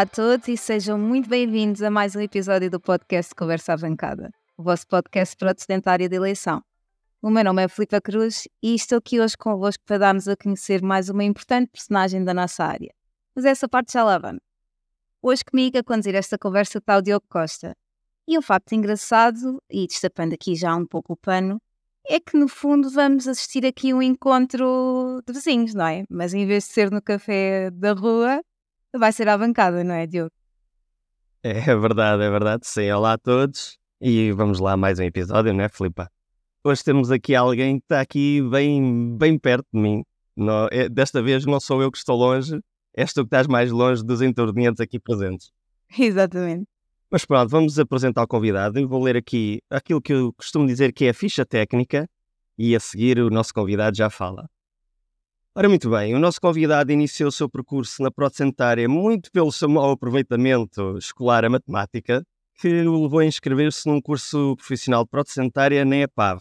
Olá a todos e sejam muito bem-vindos a mais um episódio do podcast Conversa à Bancada, o vosso podcast para a de eleição. O meu nome é Filipe Cruz e estou aqui hoje convosco para darmos a conhecer mais uma importante personagem da nossa área. Mas essa parte já lá vamos. Hoje comigo a conduzir esta conversa está o Diogo Costa. E um facto engraçado, e destapando aqui já um pouco o pano, é que no fundo vamos assistir aqui um encontro de vizinhos, não é? Mas em vez de ser no café da rua, vai ser à bancada, não é, Diogo? É, é verdade, é verdade. Sim, olá a todos e vamos lá mais um episódio, não é, Filipa? Hoje temos aqui alguém que está aqui bem, bem perto de mim. Não, é, desta vez não sou eu que estou longe, és tu que estás mais longe dos intervenientes aqui presentes. Exatamente. Mas pronto, vamos apresentar o convidado. Eu vou ler aqui aquilo que eu costumo dizer que é a ficha técnica e a seguir o nosso convidado já fala. Ora, muito bem, o nosso convidado iniciou o seu percurso na Procentária muito pelo seu mau aproveitamento escolar a matemática, que o levou a inscrever-se num curso profissional de Procentária na EPAV.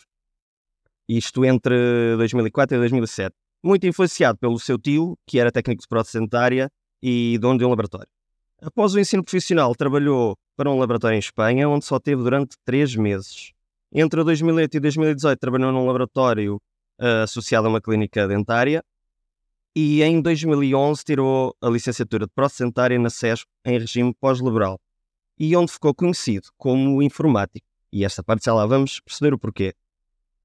Isto entre 2004 e 2007. Muito influenciado pelo seu tio, que era técnico de Procentária e dono de um laboratório. Após o ensino profissional, trabalhou para um laboratório em Espanha, onde só teve durante três meses. Entre 2008 e 2018, trabalhou num laboratório uh, associado a uma clínica dentária e em 2011 tirou a licenciatura de procentária na SESP em regime pós-laboral e onde ficou conhecido como informático. E esta parte já lá vamos perceber o porquê.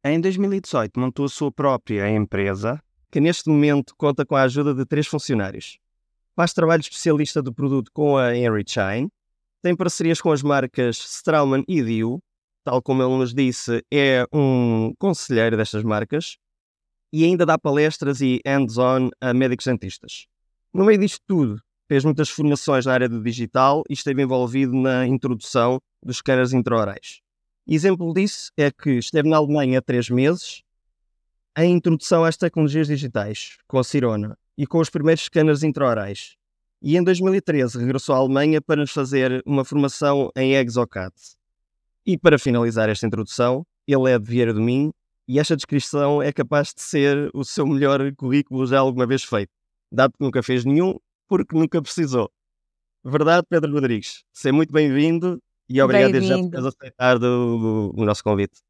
Em 2018 montou a sua própria empresa, que neste momento conta com a ajuda de três funcionários. Faz trabalho especialista do produto com a Henry Chain, tem parcerias com as marcas Straumann e Dio, tal como ele nos disse, é um conselheiro destas marcas, e ainda dá palestras e hands-on a médicos dentistas. No meio disto tudo, fez muitas formações na área do digital e esteve envolvido na introdução dos scanners intraorais. Exemplo disso é que esteve na Alemanha há três meses em introdução às tecnologias digitais, com a Cirona e com os primeiros scanners intraorais. E em 2013 regressou à Alemanha para nos fazer uma formação em ExoCAD. E para finalizar esta introdução, ele é de Vieira do Minho e esta descrição é capaz de ser o seu melhor currículo já alguma vez feito, dado que nunca fez nenhum, porque nunca precisou. Verdade, Pedro Rodrigues? Seja muito bem-vindo e obrigado bem já por aceitar do, o nosso convite.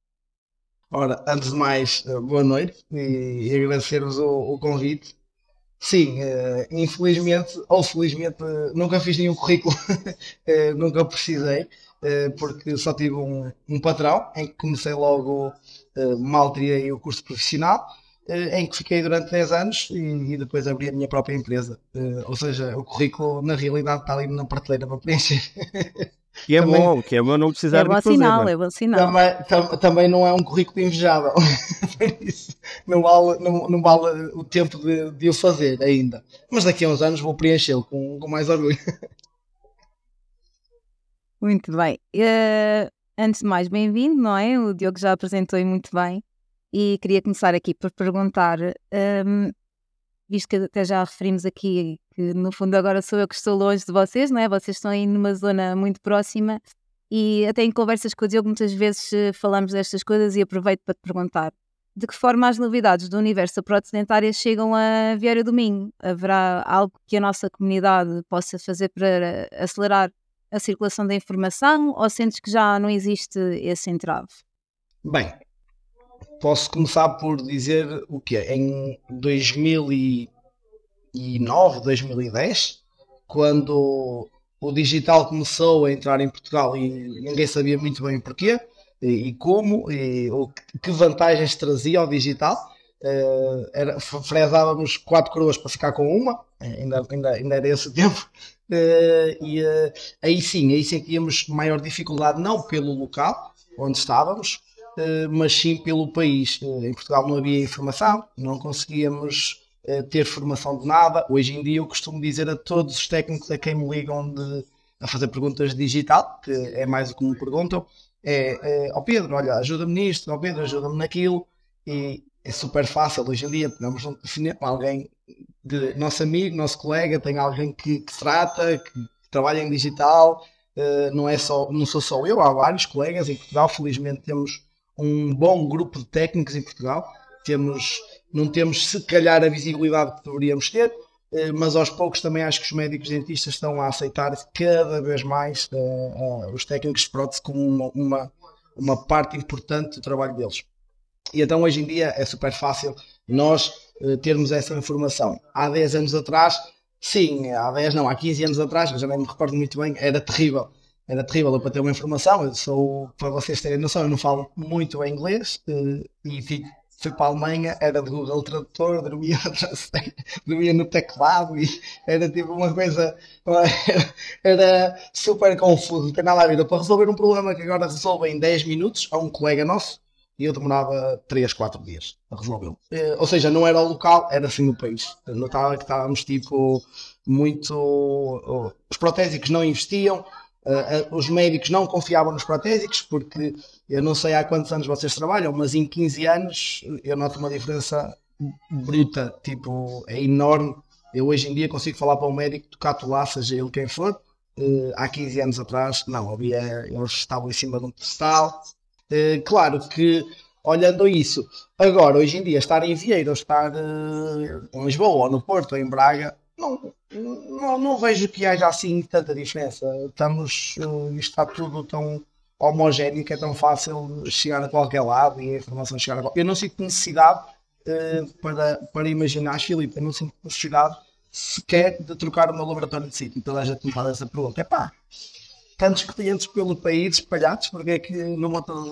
Ora, antes de mais, eh, boa noite e, e agradecer-vos o, o, convite. Sim, uh, infelizmente ou felizmente nunca fiz nenhum currículo, uh, nunca precisei, uh, porque só tive um, um patrão em que comecei logo uh, mal tirei o curso profissional, uh, em que fiquei durante 10 anos e, e, depois abri a minha própria empresa. Uh, ou seja, o currículo na realidade está ali na prateleira para preencher. Que é também, bom, que é bom não precisar é bom de fazer. Sinal, é bom sinal. Também, tam, também não é um currículo invejável. não, vale, não, não vale o tempo de, de o fazer ainda. Mas daqui a uns anos vou preenchê-lo com, com mais orgulho. Muito bem. Uh, Antes de mais, bem-vindo, não é? O Diogo já apresentou muito bem e queria começar aqui por perguntar, um, visto que até já referimos aqui que no fundo agora sou eu que estou longe de vocês, não é? Vocês estão aí numa zona muito próxima e até em conversas com o Diogo muitas vezes eh, falamos destas coisas e aproveito para te perguntar de que forma as novidades do universo protestantária chegam a Vieira do Minho? Haverá algo que a nossa comunidade possa fazer para acelerar a circulação da informação ou sentes que já não existe esse entrave? Bem, posso começar por dizer o que Em 2009, 2010, quando o digital começou a entrar em Portugal e ninguém sabia muito bem porquê e, como e o, que vantagens trazia ao digital. uh, era, quatro coroas para ficar com uma, ainda, ainda, ainda era esse tempo, uh, e uh, aí sim, aí sentíamos maior dificuldade, não pelo local onde estávamos, mas sim pelo país. em Portugal não havia informação, não conseguíamos ter formação de nada. Hoje em dia eu costumo dizer a todos os técnicos a quem me ligam de, a fazer perguntas digital, que é mais o que me perguntam, é, é ó Pedro, olha, ajuda-me nisto, ó Pedro, ajuda-me naquilo, e é super fácil hoje em dia, pegamos um telefonema alguém de nosso amigo, nosso colega, tem alguém que, que trata, que trabalha em digital, uh, não, é só, não sou só eu, há vários colegas em Portugal, felizmente temos um bom grupo de técnicos em Portugal, temos, não temos se calhar a visibilidade que deveríamos ter, uh, mas aos poucos também acho que os médicos dentistas estão a aceitar cada vez mais uh, os técnicos de prótese como uma, uma, uma parte importante do trabalho deles. E então hoje em dia é super fácil nós termos essa informação. Há 10 anos atrás, sim, há 10 não, há 15 anos atrás, já nem me recordo muito bem, era terrível. Era terrível para ter uma informação. Eu sou, para vocês terem noção, eu não falo muito inglês uh, e fico fui para a Alemanha, era de Google Tradutor, dormia, dormia no teclado e era tipo uma coisa, era, super confuso, não tem nada a ver. Para resolver um problema que agora resolve em 10 minutos, a um colega nosso, e eu demorava 3, 4 dias a resolvê-lo. Eh, ou seja, não era o local, era sim o país. Notava que estávamos tipo muito. os protésicos não investiam, eh, eh, os médicos não confiavam nos protésicos, porque eu não sei há quantos anos vocês trabalham, mas em 15 anos eu noto uma diferença bruta, tipo, é enorme. Eu hoje em dia consigo falar para um médico, tocar lá, seja ele quem for. há 15 anos atrás, não, havia, eles estavam em cima de um pedestal, Uh, claro que, olhando isso, agora, hoje em dia, estar em Vieira ou estar uh, em Lisboa ou no Porto ou em Braga, não, não, não, vejo que haja assim tanta diferença. Estamos, uh, está tudo tão homogéneo que é tão fácil chegar a qualquer lado e a informação chegar a qualquer Eu não sinto necessidade uh, para, para imaginar, Filipe, eu não sinto necessidade sequer de trocar o meu laboratório de sítio. Toda a gente me faz essa pergunta. É pá, tantos clientes pelo país espalhados, porque é que no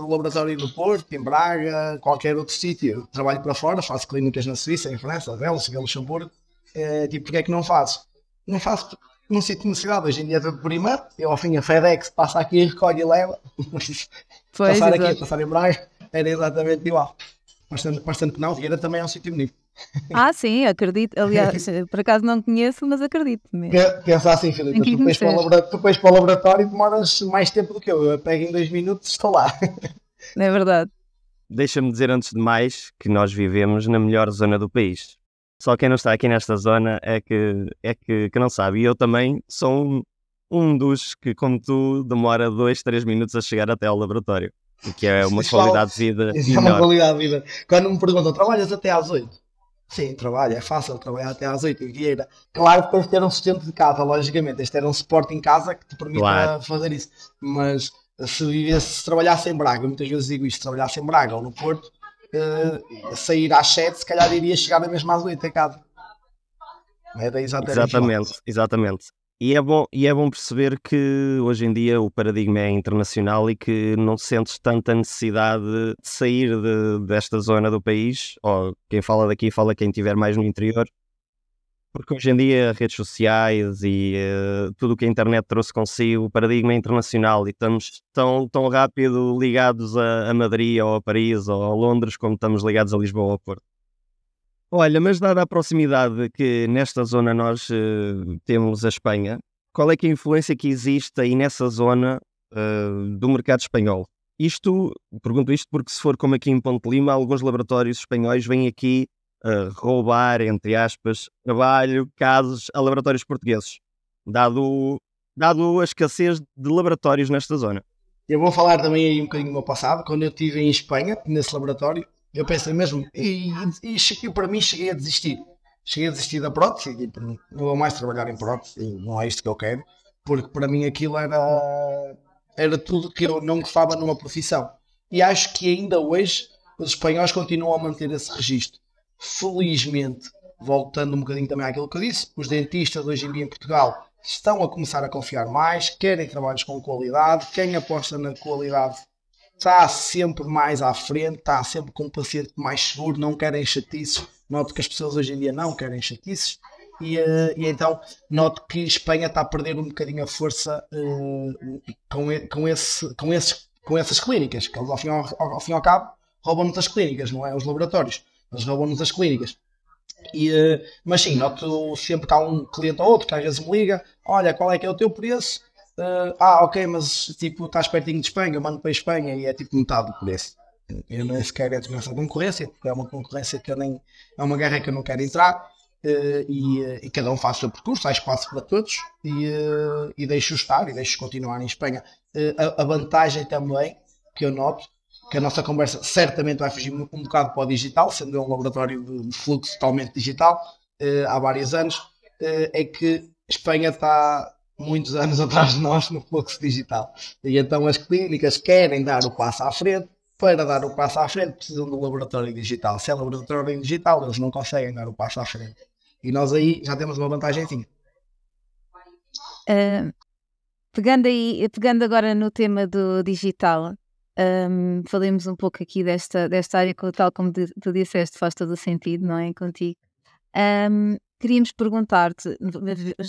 laboratório do Porto, em Braga, qualquer outro sítio, trabalho para fora, faço clínicas na Suíça, em França, Bélgica, Luxemburgo, é, tipo, porque é que não faço? Não faço, não sinto necessidade, hoje em dia é tudo por e-mail, eu ao fim a FedEx passa aqui, recolhe e leva, pois, passar exato. aqui, passar em Braga, era exatamente igual. Bastante, bastante que não, Vieira também é um sítio bonito. Ah, sim, acredito. Aliás, por acaso não conheço, mas acredito mesmo. Pensa assim, Filipe, tu depois, para o tu depois para o laboratório demoras mais tempo do que eu. Eu pego em dois minutos e estou lá. É verdade. Deixa-me dizer antes de mais que nós vivemos na melhor zona do país. Só quem não está aqui nesta zona é que, é que, que não sabe. E eu também sou um, um dos que, como tu, demora dois, três minutos a chegar até ao laboratório. O que é uma qualidade de vida. Isso é uma qualidade de vida. Quando me perguntam, trabalhas até às oito? Sim, trabalho, é fácil trabalhar até às 8 em Vieira. Claro que tens de ter um sustento de casa, logicamente, tens de ter um suporte em casa que te permita claro. fazer isso. Mas se vivesse, se trabalhasse em Braga, muitas vezes digo isto, se trabalhasse em Braga ou no Porto, uh, sair às 7, se calhar iria chegar mesmo às 8 em casa. Era exatamente. Exatamente, exatamente. E é, bom, e é bom perceber que hoje em dia o paradigma é internacional e que não sentes tanta necessidade de sair de, desta zona do país, ou quem fala daqui fala quem estiver mais no interior, porque hoje em dia redes sociais e uh, tudo o que a internet trouxe consigo, o paradigma é internacional e estamos tão, tão rápido ligados a, a Madrid ou a Paris ou a Londres como estamos ligados a Lisboa ou a Porto. Olha, mas dada a proximidade que nesta zona nós uh, temos a Espanha, qual é que é a influência que existe aí nessa zona uh, do mercado espanhol? Isto, pergunto isto porque se for como aqui em Ponte Lima, alguns laboratórios espanhóis vêm aqui uh, roubar, entre aspas, trabalho, casos a laboratórios portugueses, dado, dado a escassez de laboratórios nesta zona. Eu vou falar também aí um bocadinho do meu passado, quando eu estive em Espanha, nesse laboratório, eu pensei mesmo, e, e, e, para mim cheguei a desistir. Cheguei a desistir da prótese, e, não vou mais trabalhar em prótese, não é isto que eu quero, porque para mim aquilo era, era tudo que eu não gostava numa profissão. E acho que ainda hoje os espanhóis continuam a manter esse registro. Felizmente, voltando um bocadinho também àquilo que eu disse, os dentistas hoje em dia em Portugal estão a começar a confiar mais, querem trabalhos com qualidade, quem aposta na qualidade está sempre mais à frente, está sempre com um paciente mais seguro, não querem chatices. Noto que as pessoas hoje em dia não querem chatices. E, uh, e então noto que Espanha está a perder um bocadinho a força uh, com, com, esse, com, esses, com essas clínicas, que eles ao fim ao, ao, fim ao cabo roubam-nos as clínicas, não é? Os laboratórios, eles roubam-nos as clínicas. E, uh, mas sim, noto sempre que há um cliente ou outro que às vezes me liga: Olha, qual é que é o teu preço? Uh, ah, ok, mas tipo, estás pertinho de Espanha, eu mando para a Espanha e é tipo metade do preço. Eu nem sequer entro nessa concorrência, porque é uma concorrência que eu nem. É uma guerra que eu não quero entrar. Uh, e, uh, e, cada um faz o seu percurso, há espaço para todos e, uh, e deixo estar e deixo continuar em Espanha. A, a, vantagem também que eu noto que a nossa conversa certamente vai fugir um, um bocado para o digital, sendo um laboratório de fluxo totalmente digital há vários anos, é que Espanha está muitos anos atrás de nós no fluxo digital. E então as clínicas querem dar o passo à frente. Para dar o passo à frente, precisam do laboratório digital. Se é laboratório digital, eles não conseguem dar o passo à frente. E nós aí já temos uma vantagem. Uh, pegando, aí, pegando agora no tema do digital, um, falemos um pouco aqui desta, desta área, tal como tu disseste, faz todo o sentido, não é? Contigo. Um, queríamos perguntar-te,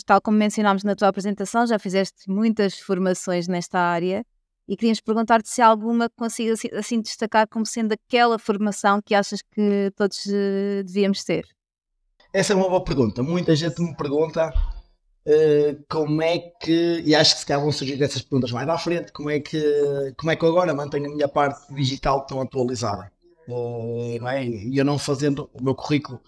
tal como mencionámos na tua apresentação, já fizeste muitas formações nesta área e queríamos perguntar-te se há alguma que consiga assim, assim destacar como sendo aquela formação que achas que todos uh, devíamos ter. Essa é uma boa pergunta. Muita gente me pergunta uh, como é que, e acho que se calhar vão surgir essas perguntas mais à frente, como é que, como é que eu agora mantenho a minha parte digital tão atualizada? Uh, é? E eu não fazendo o meu currículo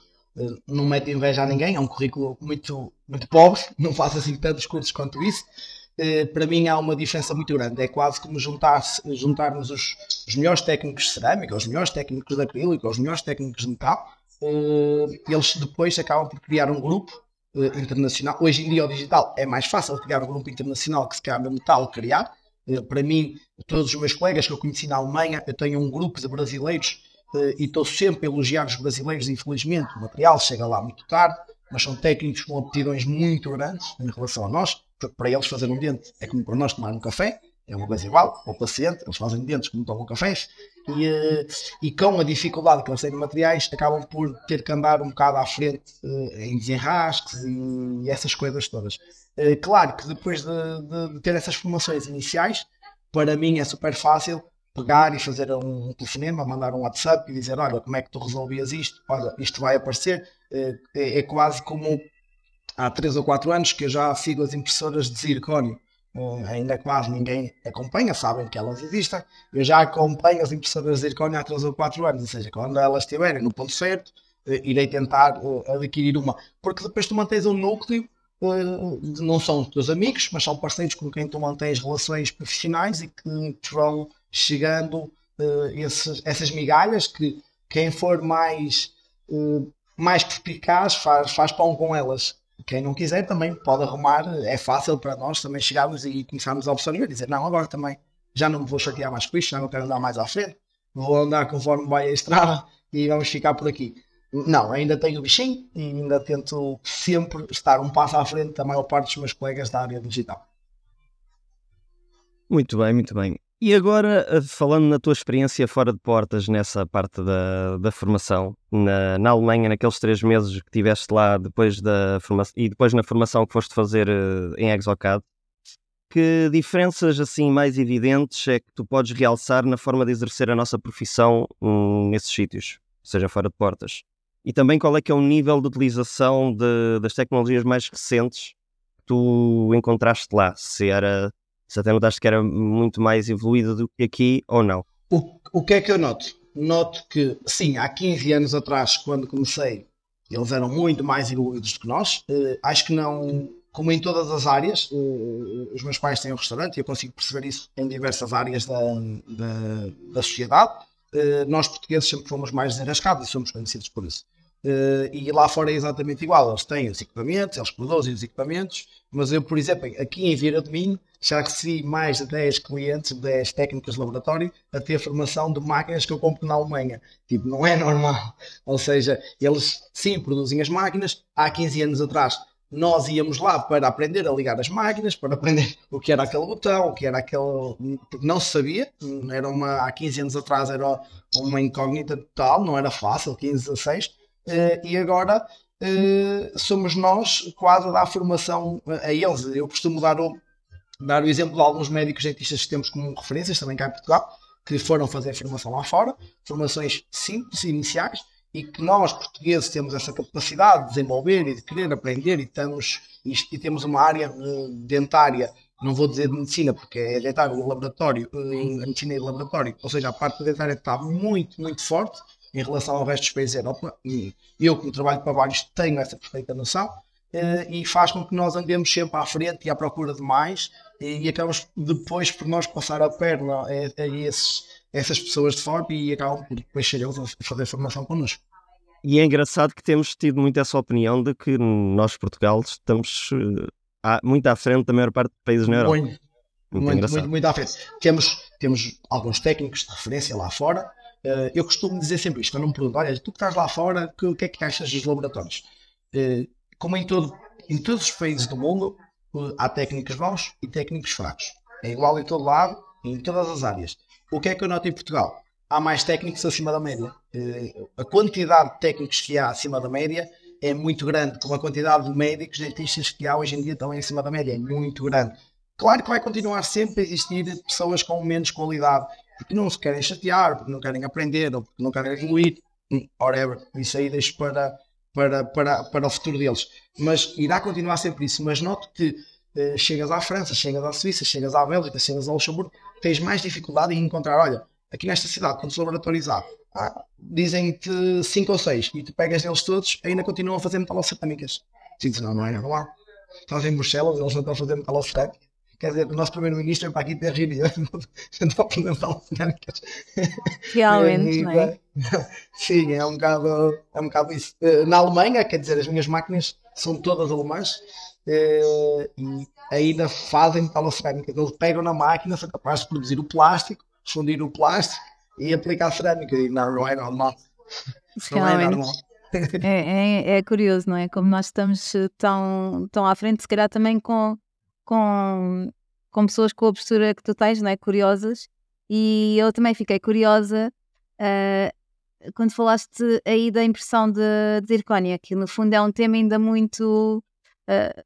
não mete inveja a ninguém, é um currículo muito, muito pobre, não faço assim tantos cursos quanto isso. Uh, para mim há uma diferença muito grande. É quase como juntar juntarmos os, os melhores técnicos de cerâmica, os melhores técnicos de acrílico, os melhores técnicos de metal. Uh, eles depois acabam por criar um grupo uh, internacional. Hoje em dia, o digital é mais fácil criar um grupo internacional que se calhar metal criar. para mim, todos os meus colegas que eu conheci na Alemanha, eu tenho um grupo de brasileiros eh, e estou sempre a elogiar os brasileiros, infelizmente, o material chega lá muito tarde, mas são técnicos com aptidões muito grandes em relação a nós, porque para eles fazer um dente é como para nós tomar um café, é uma coisa igual, o paciente, eles fazem dentes como tomam cafés, e, eh, e com a dificuldade que eles têm de materiais, acabam por ter que andar um bocado à frente eh, em desenrasques e essas coisas todas. Claro que depois de, de ter essas formações iniciais, para mim é super fácil pegar e fazer um telefonema, mandar um WhatsApp e dizer: Olha, como é que tu resolvias isto? Olha, isto vai aparecer. É, é, é quase como há 3 ou 4 anos que eu já sigo as impressoras de zircónio. Uh, ainda quase ninguém acompanha, sabem que elas existem. Eu já acompanho as impressoras de zircónio há 3 ou 4 anos, ou seja, quando elas estiverem no ponto certo, uh, irei tentar uh, adquirir uma. Porque depois tu mantens um núcleo não são teus amigos, mas são parceiros com quem tu mantens relações profissionais e que te vão chegando uh, esses, essas migalhas que quem for mais, uh, mais perspicaz faz, faz pão com elas. Quem não quiser também pode arrumar, é fácil para nós também chegarmos e começarmos a observar e dizer, não, agora também já não me vou chatear mais com isto, já não quero andar mais à frente, vou andar conforme vai a estrada e vamos ficar por aqui. Não, ainda tenho o bichinho e ainda tento sempre estar um passo à frente da maior parte dos meus colegas da área digital. Muito bem, muito bem. E agora, eh, falando na tua experiência fora de portas, nessa parte da, da formação, na, na Alemanha, naqueles três meses que tiveste lá depois da formação e depois na formação que foste fazer uh, em Exocad, que diferenças assim mais evidentes é que tu podes realçar na forma de exercer a nossa profissão um, nesses sítios, seja fora de portas? E também qual é que é o nível de utilização de, das tecnologias mais recentes que tu encontraste lá? Se era se até notaste que era muito mais evoluído do que aqui ou não? O, o que é que eu noto? Noto que, sim, há 15 anos atrás, quando comecei, eles eram muito mais evoluídos do que nós. Uh, acho que não, como em todas as áreas, uh, os meus pais têm um restaurante e eu consigo perceber isso em diversas áreas da, da, da sociedade. Uh, nós portugueses sempre fomos mais desenrascados e somos conhecidos por isso. Uh, e lá fora é exatamente igual. Eles têm os equipamentos, eles produzem os equipamentos, mas eu, por exemplo, aqui em Vira de Minho, já recebi mais de 10 clientes, 10 técnicos de laboratório a ter formação de máquinas que eu compro na Alemanha. Tipo, não é normal. Ou seja, eles sim produzem as máquinas. Há 15 anos atrás nós íamos lá para aprender a ligar as máquinas, para aprender o que era aquele botão, o que era aquele. Porque não se sabia, era uma, há 15 anos atrás era uma incógnita total, não era fácil, 15, 16, e agora somos nós quase a dar formação a eles. Eu costumo dar o, dar o exemplo de alguns médicos dentistas que temos como referências também cá em Portugal, que foram fazer formação lá fora, formações simples, iniciais, e que nós, portugueses, temos essa capacidade de desenvolver e de querer aprender e, estamos, e, temos uma área uh, dentária, não vou dizer de medicina, porque é dentário e laboratório, a medicina e laboratório, ou seja, a parte dentária está muito, muito forte em relação ao resto dos países da Europa, e eu, como trabalho para vários, tenho essa perfeita noção, uh, e faz com que nós andemos sempre à frente e à procura de mais, e, acabamos depois por nós passar a perna a, a esses essas pessoas de fora e acabam por depois ser eles a fazer formação connosco. E é engraçado que temos tido muito essa opinião de que nós, Portugal, estamos uh, muito à frente da maior parte dos países na Europa. Muito, muito, muito, muito, muito, à frente. Temos, temos alguns técnicos de referência lá fora. Uh, eu costumo dizer sempre isto, quando me perguntam, olha, tu que estás lá fora, o que é que achas dos laboratórios? Uh, como em, todo, em todos os países do mundo, há técnicos bons e técnicos fracos. É igual em todo lado, em todas as áreas. O que é que eu noto em Portugal? Há mais técnicos acima da média. A quantidade de técnicos que há acima da média é muito grande, como a quantidade de médicos, dentistas que há hoje em dia também acima da média é muito grande. Claro que vai continuar sempre a existir pessoas com menos qualidade, porque não se querem chatear, porque não querem aprender, ou porque não querem evoluir, hum, whatever. Isso aí deixo para, para, para, para o futuro deles. Mas irá continuar sempre isso. Mas noto que eh, chegas à França, chegas à Suíça, chegas à Bélgica, chegas ao Luxemburgo, tens mais dificuldade em encontrar, olha, aqui nesta cidade, quando se laboratorizar, ah, dizem-te 5 ou 6 e tu pegas neles todos, ainda continuam a fazer metalocerâmicas. Dizes, não, não é normal. Estás em Bruxelas, eles não estão a fazer metalocerâmicas. Quer dizer, o nosso primeiro-ministro é para aqui ter reunião, não estão a fazer metalocerâmicas. Realmente, não é? Sim, é um bocado, é um bocado isso. Eh, na Alemanha, quer dizer, as minhas máquinas são todas alemãs, uh, e ainda fazem metalocerâmica. Eles pegam na máquina, são capazes de produzir o plástico, fundir o plástico e aplicar a cerâmica. E não, não é normal. Não é normal. É, é, é, curioso, não é? Como nós estamos eh, tão, tão à frente, se calhar também com, com, com pessoas com a postura que tu tens, não é? Curiosas. E eu também fiquei curiosa uh, quando falaste aí da impressão de, de zircónia, que no fundo é um tema ainda muito uh,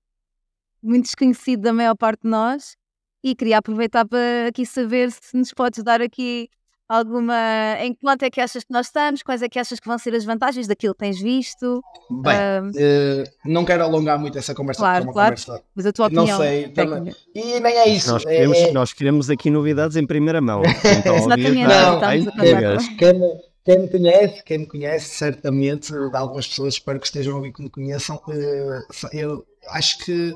muito desconhecido da maior parte de nós e queria aproveitar para aqui saber se nos podes dar aqui alguma. Em que ponto é que achas que nós estamos? Quais é que achas que vão ser as vantagens daquilo que tens visto? Bem, uh, não quero alongar muito essa conversa. Claro, é claro. Conversa, mas a tua opinião. Não sei. Também, e nem é isso. Nós queremos, é, nós queremos aqui novidades em primeira mão. Então, Exatamente. Não, não, quem, quem me conhece, quem me conhece, certamente, de algumas pessoas, espero que estejam a ouvir que me conheçam, eu acho que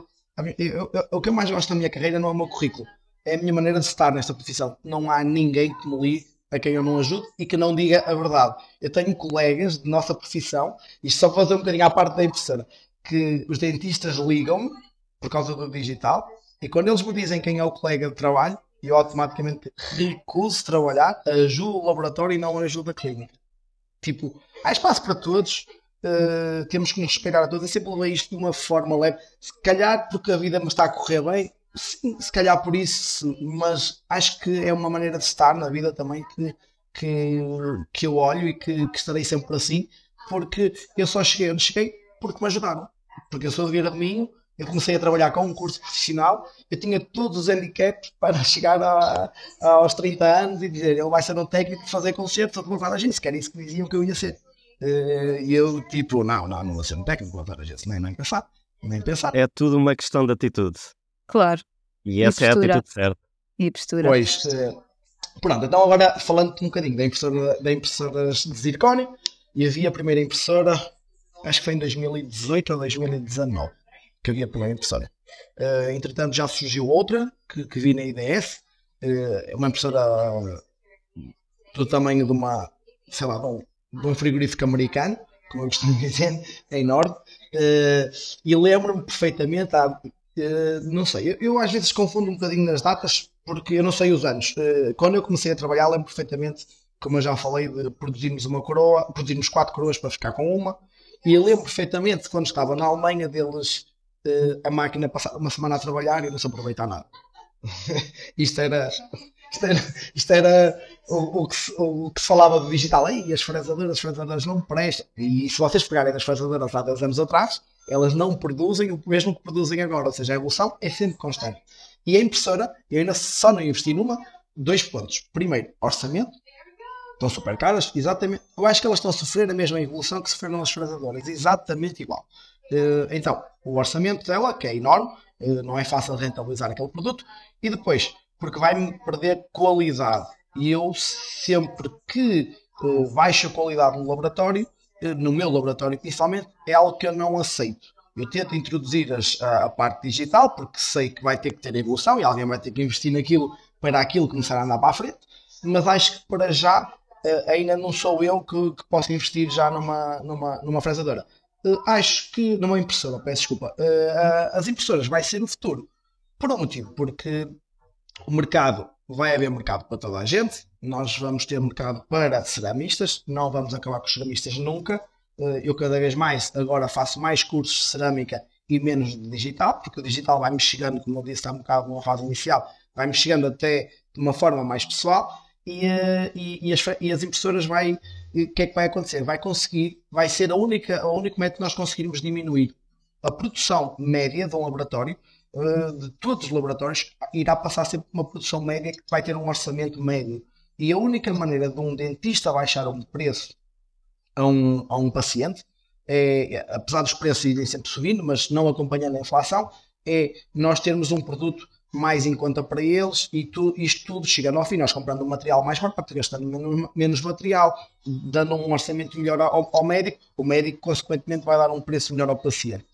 eu, eu, o que eu mais gosto da minha carreira não é o meu currículo, é a minha maneira de estar nesta profissão. Não há ninguém que me ligue a quem eu não ajude e que não diga a verdade. Eu tenho colegas de nossa profissão, isto só para fazer um bocadinho à parte da impressora, que os dentistas ligam-me por causa do digital e quando eles me dizem quem é o colega de trabalho, eu automaticamente recuso trabalhar, ajudo o laboratório e não ajudo a clínica. Tipo, há espaço para todos, uh, temos que nos respeitar a todos. Eu sempre levei isto de uma forma leve. Se calhar porque a vida me está a correr bem, se, se calhar por isso, mas acho que é uma maneira de estar na vida também que, que, que eu olho e que, que estarei sempre assim, porque eu só cheguei onde cheguei porque me ajudaram. Porque eu sou de Vira de Minho, eu comecei a trabalhar com um curso profissional, eu tinha todos os handicaps para chegar a, a, aos 30 anos e dizer ele vai ser um técnico de fazer concertos ou de a gente, se era isso que diziam que eu ia ser. Eh, e eu, tipo, não, não, não vou ser um técnico, vou levar a gente, nem, nem pensar, nem pensar. É tudo uma questão de atitude. Claro. E essa e é a atitude certa. E postura. Pois, eh, pronto, então agora falando um bocadinho da impressora, da impressoras de zircónio, e havia a primeira impressora, acho que foi em 2018 ou 2019 que havia pela impressora. Uh, entretanto, já surgiu outra que, que vi na IDS, uh, é uma impressora do tamanho de uma, sei lá, de um, de um frigorífico americano, como eu costumo dizer, é enorme. Uh, e lembro-me perfeitamente, há, não sei, eu, eu, às vezes confundo um bocadinho nas datas porque eu não sei os anos. quando eu comecei a trabalhar, lembro perfeitamente, como eu já falei, de produzirmos uma coroa, produzirmos quatro coroas para ficar com uma. E eu lembro perfeitamente quando estava na Alemanha deles uh, a máquina passar uma semana a trabalhar e não se aproveitar nada. isto era, isto era, isto era o, o, que, o, que se falava do digital. E as fresadoras, as fresadoras não prestam. E se vocês pegarem as fresadoras há 10 anos atrás, elas não produzem o mesmo que produzem agora. Ou seja, a evolução é sempre constante. E a impressora, eu ainda só não investi numa, dois pontos. Primeiro, orçamento. Estão super caras, exatamente. Eu acho que elas estão a sofrer a mesma evolução que sofreram as fresadoras, exatamente igual. Eh, então, o orçamento dela, que é enorme, eh, não é fácil rentabilizar aquele produto, e depois, porque vai-me perder qualidade. E eu sempre que uh, baixo a qualidade no laboratório, no meu laboratório principalmente, é algo que eu não aceito. Eu tento introduzir as, a, a, parte digital, porque sei que vai ter que ter evolução e alguém vai ter que investir naquilo para aquilo começar a andar para a frente, mas acho que para já uh, ainda não sou eu que, que posso investir já numa, numa, numa fresadora. acho que numa impressora, peço desculpa, as impressoras vai ser o futuro. Por um motivo, porque o mercado vai haver mercado para toda a gente, nós vamos ter mercado para ceramistas, não vamos acabar com os ceramistas nunca. Eh, eu cada vez mais agora faço mais cursos de cerâmica e menos de digital, porque o digital vai-me chegando, como eu disse, está um bocado numa fase inicial, vai-me chegando até de uma forma mais pessoal e, eh, e, e, as, e as, impressoras vai, o que é que vai acontecer? Vai conseguir, vai ser a única, a único método que nós conseguirmos diminuir a produção média de um laboratório eh, de todos os laboratórios irá passar sempre uma produção média que vai ter um orçamento médio. E a única maneira de um dentista baixar um preço a um, a um paciente, é, apesar dos preços irem sempre subindo, mas não acompanhando a inflação, é nós termos um produto mais em conta para eles e tu, isto tudo chegando ao fim, nós comprando um material mais barato, gastando menos, menos material, dando um orçamento melhor ao, ao médico, o médico consequentemente vai dar um preço melhor ao paciente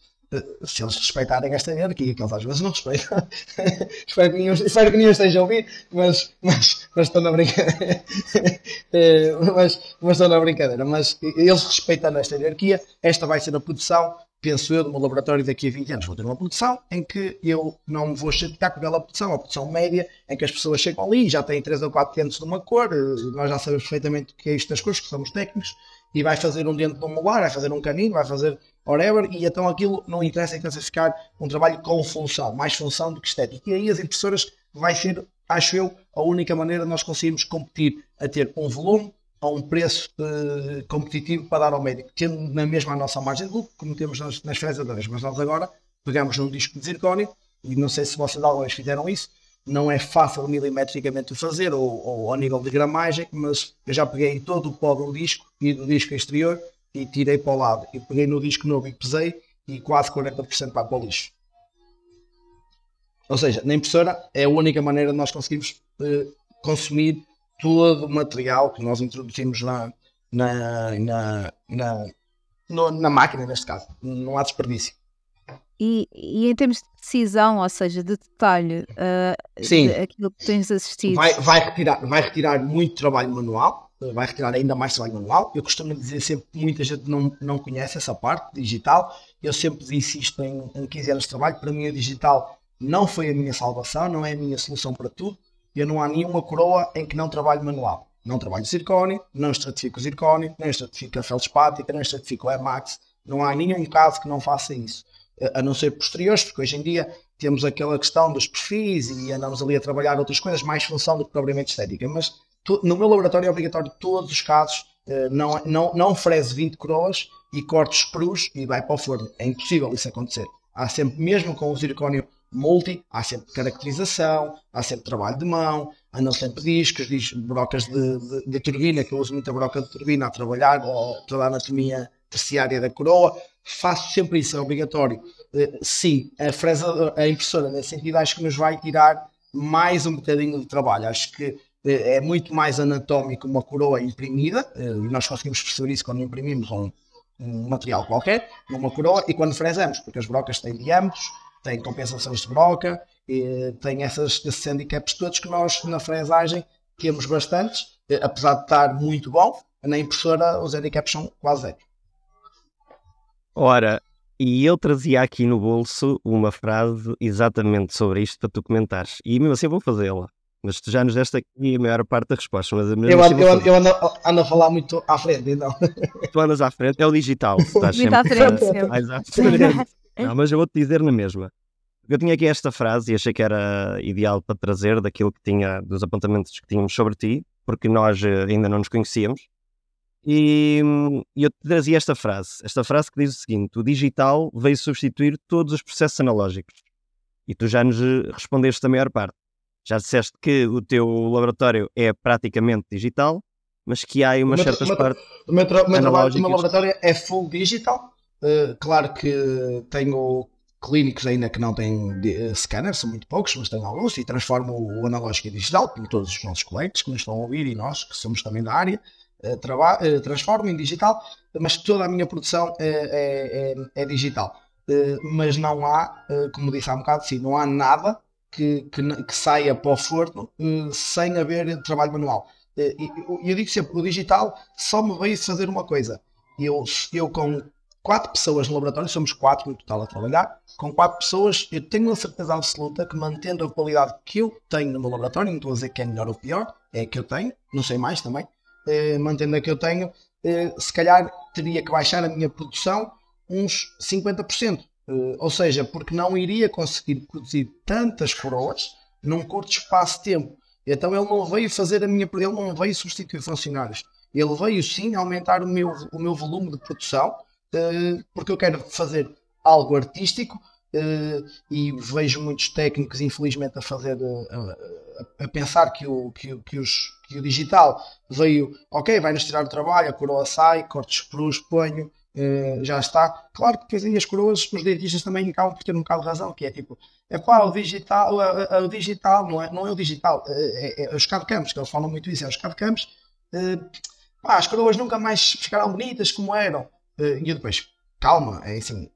se eles respeitarem esta hierarquia, que eles às vezes não respeitam. espero, que nenhum, espero que nenhum esteja a ouvir, mas, mas, mas estou na brincadeira. Eh, mas, mas estou na brincadeira. Mas eles respeitando esta hierarquia, esta vai ser a produção, penso eu, de um laboratório daqui a 20 anos. Vou ter uma produção em que eu não me vou chatear com aquela produção, a produção média, em que as pessoas chegam ali e já têm 3 ou 4 dentes de uma cor, nós já sabemos perfeitamente o que é isto das cores, que somos técnicos, e vai fazer um dente de um molar, vai fazer um canino, vai fazer whatever, e então aquilo não interessa, interessa ficar um trabalho com função, mais função do que estética. E aí as impressoras vai ser, acho eu, a única maneira de nós conseguirmos competir a ter um volume a um preço uh, competitivo para dar ao médico, tendo na mesma a nossa margem de lucro, como temos nas, nas fresadoras. Mas nós agora pegamos num disco de zircónio, e não sei se vocês alguma vez fizeram isso, não é fácil milimetricamente fazer ou, ou ao nível de gramagem, mas eu já peguei todo o pó do disco e do disco exterior e tirei para o lado. E peguei no disco novo e pesei e quase 40% vai para o lixo. Ou seja, na impressora é a única maneira de nós conseguirmos uh, consumir todo o material que nós introduzimos na, na, na, na, no, na máquina, neste caso. Não há desperdício. E, e, em termos de decisão, ou seja, de detalhe, uh, Sim. De aquilo que tens assistido. Vai, vai, retirar, vai retirar muito trabalho manual, vai retirar ainda mais trabalho manual. Eu costumo dizer sempre que muita gente não, não conhece essa parte digital. Eu sempre disse isto em, em 15 anos de trabalho. Para mim, o digital não foi a minha salvação, não é a minha solução para tudo. Eu não há nenhuma coroa em que não trabalho manual. Não trabalho zircónio, não estratifico zircónio, não estratifico a felspática, não estratifico a Emax. Não há nenhum caso que não faça isso a não ser posteriores, porque hoje em dia temos aquela questão dos perfis e andamos ali a trabalhar outras coisas, mais função do que propriamente estética. Mas no meu laboratório é obrigatório todos os casos, eh, não, não, não oferece 20 coroas e cortes crus e vai para o forno. É impossível isso acontecer. Há sempre, mesmo com o zircónio multi, há sempre caracterização, há sempre trabalho de mão, andam sempre discos, diz, brocas de, de, de, turbina, que eu uso muita broca de turbina a trabalhar, ou toda a anatomia terciária da coroa, faço sempre isso, é obrigatório. Uh, sim, a, fresa, a impressora, nesse sentido, acho que nos vai tirar mais um bocadinho de trabalho. Acho que é muito mais anatómico uma coroa imprimida, e nós conseguimos perceber isso quando imprimimos um, um material qualquer, numa coroa, e quando fresamos, porque as brocas têm diâmetros, têm compensações de broca, e, têm essas, esses handicaps todos que nós na fresagem temos bastantes, apesar de estar muito bom, na impressora os handicaps são quase zero. Ora, e eu trazia aqui no bolso uma frase exatamente sobre isto para tu comentares. E mesmo assim vou fazê-la. Mas tu já nos deste aqui a maior parte da resposta. Mas mesmo eu, assim eu, ando, eu ando, ando, a falar muito à frente, então. Tu andas à frente, é o digital. Estás sempre à frente. Mais à frente. Não, mas eu vou-te dizer na mesma. Eu tinha aqui esta frase e achei que era ideal para trazer daquilo que tinha, dos apontamentos que tínhamos sobre ti, porque nós eh, ainda não nos conhecíamos. E eu te trazia esta frase, esta frase que diz o seguinte: o digital veio substituir todos os processos analógicos. E tu já nos eh, respondeste a maior parte. Já disseste que o teu laboratório é praticamente digital, mas que há aí umas certas partes. O meu, tra meu laboratório é full digital. Uh, claro que tenho clínicos ainda que não têm uh, scanner, são muito poucos, mas tenho alguns, e transformo o analógico em digital, como todos os nossos colegas que nos estão a ouvir e nós, que somos também da área, uh, transformo em digital, mas toda a minha produção é, é, é, é digital. mas não há, como disse há um bocado, sim, não há nada que, que, que saia para o forno sem haver trabalho manual. E eu, eu digo sempre, o digital só me veio fazer uma coisa. Eu, eu com quatro pessoas no laboratório, somos quatro no total a trabalhar, com quatro pessoas, eu tenho a certeza absoluta que mantendo a qualidade que eu tenho no meu laboratório, não estou a dizer que é melhor ou pior, é a que eu tenho, não sei mais também, eh, mantendo a que eu tenho, eh, se calhar teria que baixar a minha produção uns 50%. Eh, ou seja, porque não iria conseguir produzir tantas coroas num curto espaço de tempo. Então ele não veio fazer a minha, ele não veio substituir funcionários. Ele veio sim aumentar o meu, o meu volume de produção, uh, porque eu quero fazer algo artístico uh, e vejo muitos técnicos, infelizmente, a fazer, uh, a, a, pensar que o, que, que, os, que o digital veio, ok, vai-nos tirar o trabalho, a coroa sai, corto os perus, ponho, Uh, já está. Claro que depois aí as coroas, os dentistas também acabam por ter um bocado de razão, que é tipo, é pá, o digital, o, o digital não é, não é o digital, é, é, é os campos que eles falam muito isso, é os campos uh, pá, as coroas nunca mais ficaram bonitas como eram. Uh, e eu depois, calma, é assim,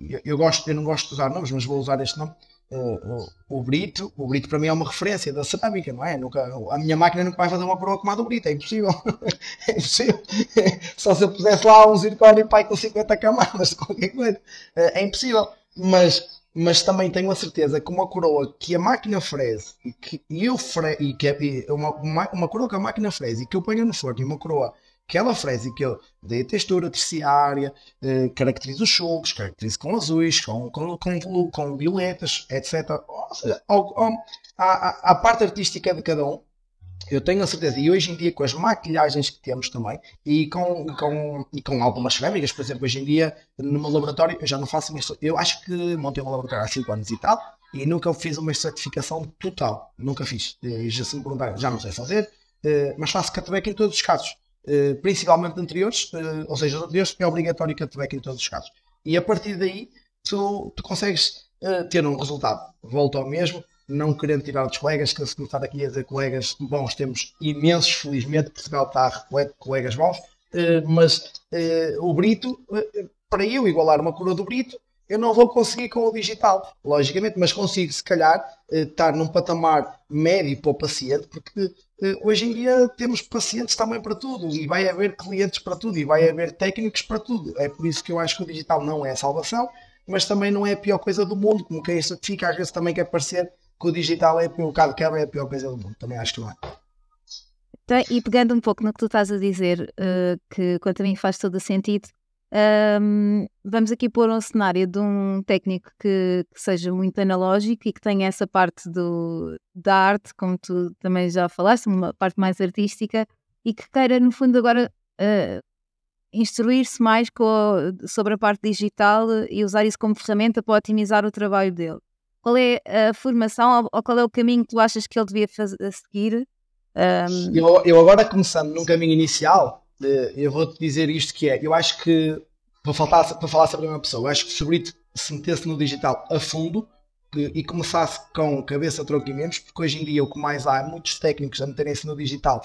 eu, eu, gosto, eu não gosto de usar nomes, mas vou usar este nome. Uh, o, o, Brito, o Brito para mim é uma referência da cerâmica, não é? Nunca, a minha máquina nunca vai fazer uma coroa como a do Brito, é impossível. é impossível. Só se eu pusesse lá um zircónio pai com 50 camadas, qualquer coisa. é impossível. Mas, mas também tenho a certeza que uma coroa que a máquina freze e que eu fre e que é uma, uma, uma coroa que a máquina freze e que eu ponho no forno e uma coroa que ela que eu dê a textura terciária, eh, os chocos, caracterize com azuis, com, com, com, com violetas, etc. Ou seja, a, a, a, parte artística de cada um, eu tenho a certeza, e hoje em dia com as maquilhagens que temos também, e com, com, e com algumas cerâmicas, por exemplo, hoje em dia no meu laboratório, eu já não faço isso, eu acho que montei um laboratório há 5 anos e tal, e nunca fiz uma certificação total, nunca fiz. E já se me perguntaram, já não sei fazer, eh, mas faço cutback em todos os casos. Eh, principalmente anteriores, uh, ou seja, os anteriores é obrigatório cutback em todos os casos. E a partir daí tu, tu consegues uh, ter um resultado. Volto ao mesmo, não querendo tirar dos colegas, que se começar aqui a dizer colegas bons, temos imensos, felizmente, Portugal está repleto de colegas bons, mas o Brito, para eu igualar uma coroa do Brito, eu não vou conseguir com o digital, logicamente, mas consigo, se calhar, estar num patamar médio para o paciente, porque eh, hoje em dia temos pacientes também para tudo e vai haver clientes para tudo e vai haver técnicos para tudo. É por isso que eu acho que o digital não é a salvação, mas também não é a pior coisa do mundo, como quem certifica às vezes também quer parecer que o digital é o bocado quebra é a pior coisa do mundo. Também acho que não é. Então, e pegando um pouco no que tu estás a dizer, uh, que quanto a mim faz todo o sentido, um, vamos aqui pôr um cenário de um técnico que, que, seja muito analógico e que tenha essa parte do, da arte, como tu também já falaste, uma parte mais artística, e que queira, no fundo, agora uh, instruir-se mais com, sobre a parte digital e usar isso como ferramenta para otimizar o trabalho dele. Qual é a formação ou qual é o caminho que tu achas que ele devia fazer, seguir? Um... Eu, eu agora começando num caminho inicial, eu vou-te dizer isto que é, eu acho que, para, faltar, para falar sobre uma pessoa, eu acho que se o Brito se metesse no digital a fundo que, e começasse com cabeça, tronco e membros, porque hoje em dia o que mais há é muitos técnicos a meterem-se no digital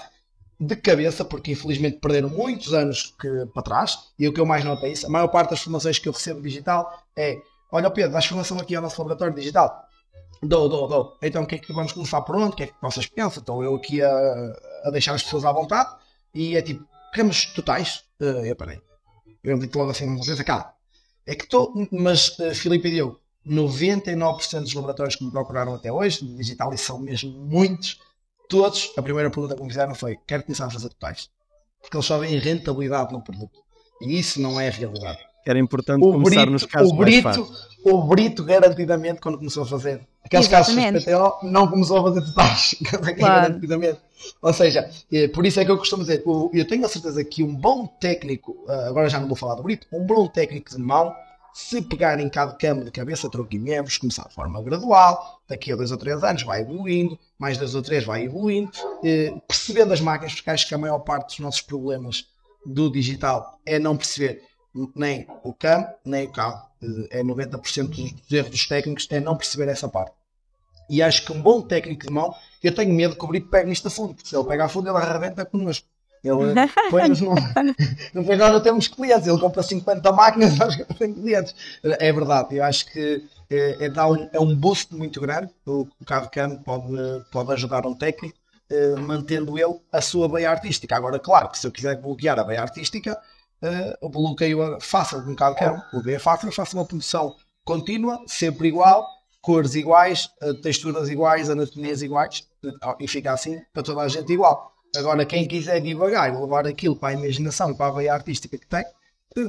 de cabeça, porque infelizmente perderam muitos anos que, para trás, e o que eu mais noto é isso, a maior parte das formações que eu recebo digital é, olha Pedro, dás formação aqui ao nosso laboratório digital? Dou, dou, dou. Então o que é que vamos começar por onde? O que é que vocês pensam? Estou eu aqui a, a deixar as pessoas à vontade, e é tipo, Queremos totais? Uh, eu parei. Eu dito logo assim, uma coisa, cá. É que estou, mas uh, Filipe e eu, 99% dos laboratórios que me procuraram até hoje, digital, e são mesmo muitos, todos, a primeira pergunta que me fizeram foi: quero começar a fazer totais? Porque eles só veem rentabilidade no produto. E isso não é realidade. era importante o começar brito, nos casos o mais brito, fáceis. O brito, garantidamente, quando começou a fazer aqueles casos Exatamente. de PTO, não começou a fazer totais. Claro. garantidamente. Ou seja, por isso é que eu costumo dizer, eu tenho a certeza que um bom técnico, ah, agora já não vou falar do brito, um bom técnico de mão, se pegar em cada câmbio de cabeça, tronco e membros, começar de forma gradual, daqui a dois ou três anos vai evoluindo, mais dois ou três vai evoluindo, percebendo as máquinas, porque acho que a maior parte dos nossos problemas do digital é não perceber nem o CAM, nem o carro. Eh, É 90% dos erros dos técnicos é não perceber essa parte. E acho que um bom técnico de mão, eu tenho medo que o Brito pegue nisto a fundo, porque se ele pega a fundo, ele arrebenta connosco. Ele eh, põe-nos no. Depois nós não temos clientes, ele compra 50 máquinas, nós não temos clientes. É verdade, eu acho que é, é, dá um, é um boost muito grande. O, o carro CAM pode, pode ajudar um técnico, eh, mantendo ele a sua beia artística. Agora, claro que se eu quiser bloquear a beia artística, eh, o bloqueio fácil com o carro CAM. O B é fácil, faço uma produção contínua, sempre igual, cores iguais, eh, texturas iguais, anatomias iguais, eh, e fica assim para toda a gente igual. Agora, quem quiser divagar e levar aquilo para a imaginação e para a veia artística que tem,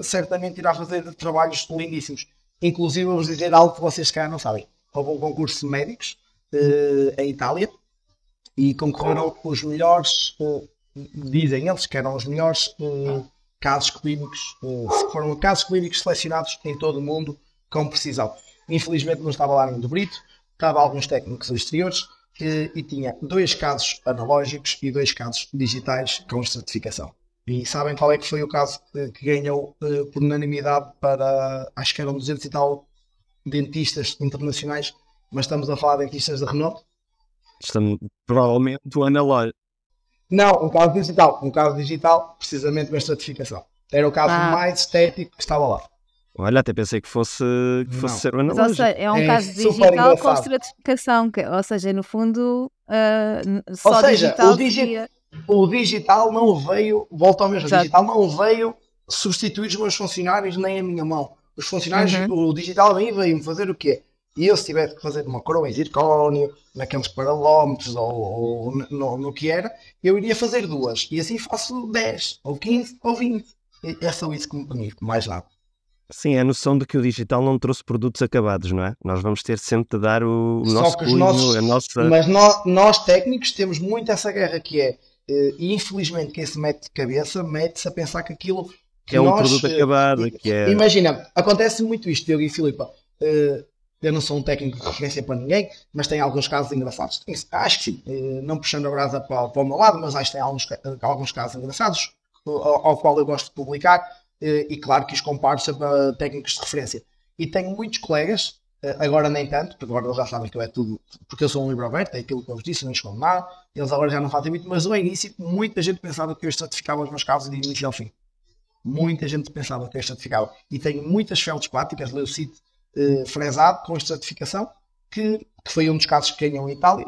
certamente irá fazer trabalhos lindíssimos. Inclusive, vou-vos dizer algo que vocês cá não sabem. Houve um concurso de médicos eh, em Itália e concorreram os melhores, eh, dizem eles que eram os melhores eh, casos clínicos, eh, foram casos clínicos selecionados em todo o mundo com precisão. Infelizmente não estava lá nenhum do Brito, estava alguns técnicos exteriores eh, e tinha dois casos analógicos e dois casos digitais com certificação. E sabem qual é que foi o caso eh, que ganhou eh, por unanimidade para, acho que eram 200 e tal dentistas internacionais, mas estamos a falar de dentistas de renome? Estamos, provavelmente o analógico. Não, um caso digital. Um caso digital, precisamente com a certificação. Era o caso Ah. mais estético que estava lá. Olha, até pensei que fosse, que fosse Não. ser o Mas, ou seja, é um É caso digital com certificação, que, ou seja, no fundo, n- só seja, digital o digi- seria- O digital não veio, volta ao mesmo, o Exato. digital não veio substituir os meus funcionários nem a minha mão. Os funcionários, Uhum. o digital veio, veio fazer o quê? E eu se tivesse que fazer uma coroa em zircónio, naqueles paralómetros ou, ou no, no que era, eu iria fazer duas. E assim faço 10, ou 15, ou 20. E é só isso que me permite, mais nada. Sim, é a noção de que o digital não trouxe produtos acabados, não é? Nós vamos ter sempre de dar o, o nosso cunho, nossos- a nossa... Mas nós, nós técnicos temos muito essa guerra que é, eh, e infelizmente quem se mete de cabeça mete-se a pensar que aquilo que que é um nós, produto eh, acabado, que é... Imagina, acontece muito isto, Diogo e Filipa. eh, eu não sou um técnico de referência para ninguém, mas tem alguns casos engraçados. Acho que sim, eh, não puxando a brasa para, para o meu lado, mas acho que tem alguns, ca- alguns casos engraçados, ao, ao qual eu gosto de publicar, eh, e claro que os comparo sempre a técnicos de referência. E tenho muitos colegas, eh, agora nem tanto, porque agora eles já sabem que eu é tudo, porque eu sou um livro aberto, é aquilo que eu vos disse, não escondo nada, eles agora já não fazem muito, mas no início muita gente pensava que eu estratificava os meus casos de início ao fim. Muita gente pensava que eu estratificava. E tenho muitas feldspáticas, leucite eh, fresado, com estratificação, que, que foi um dos casos que ganhou em Itália,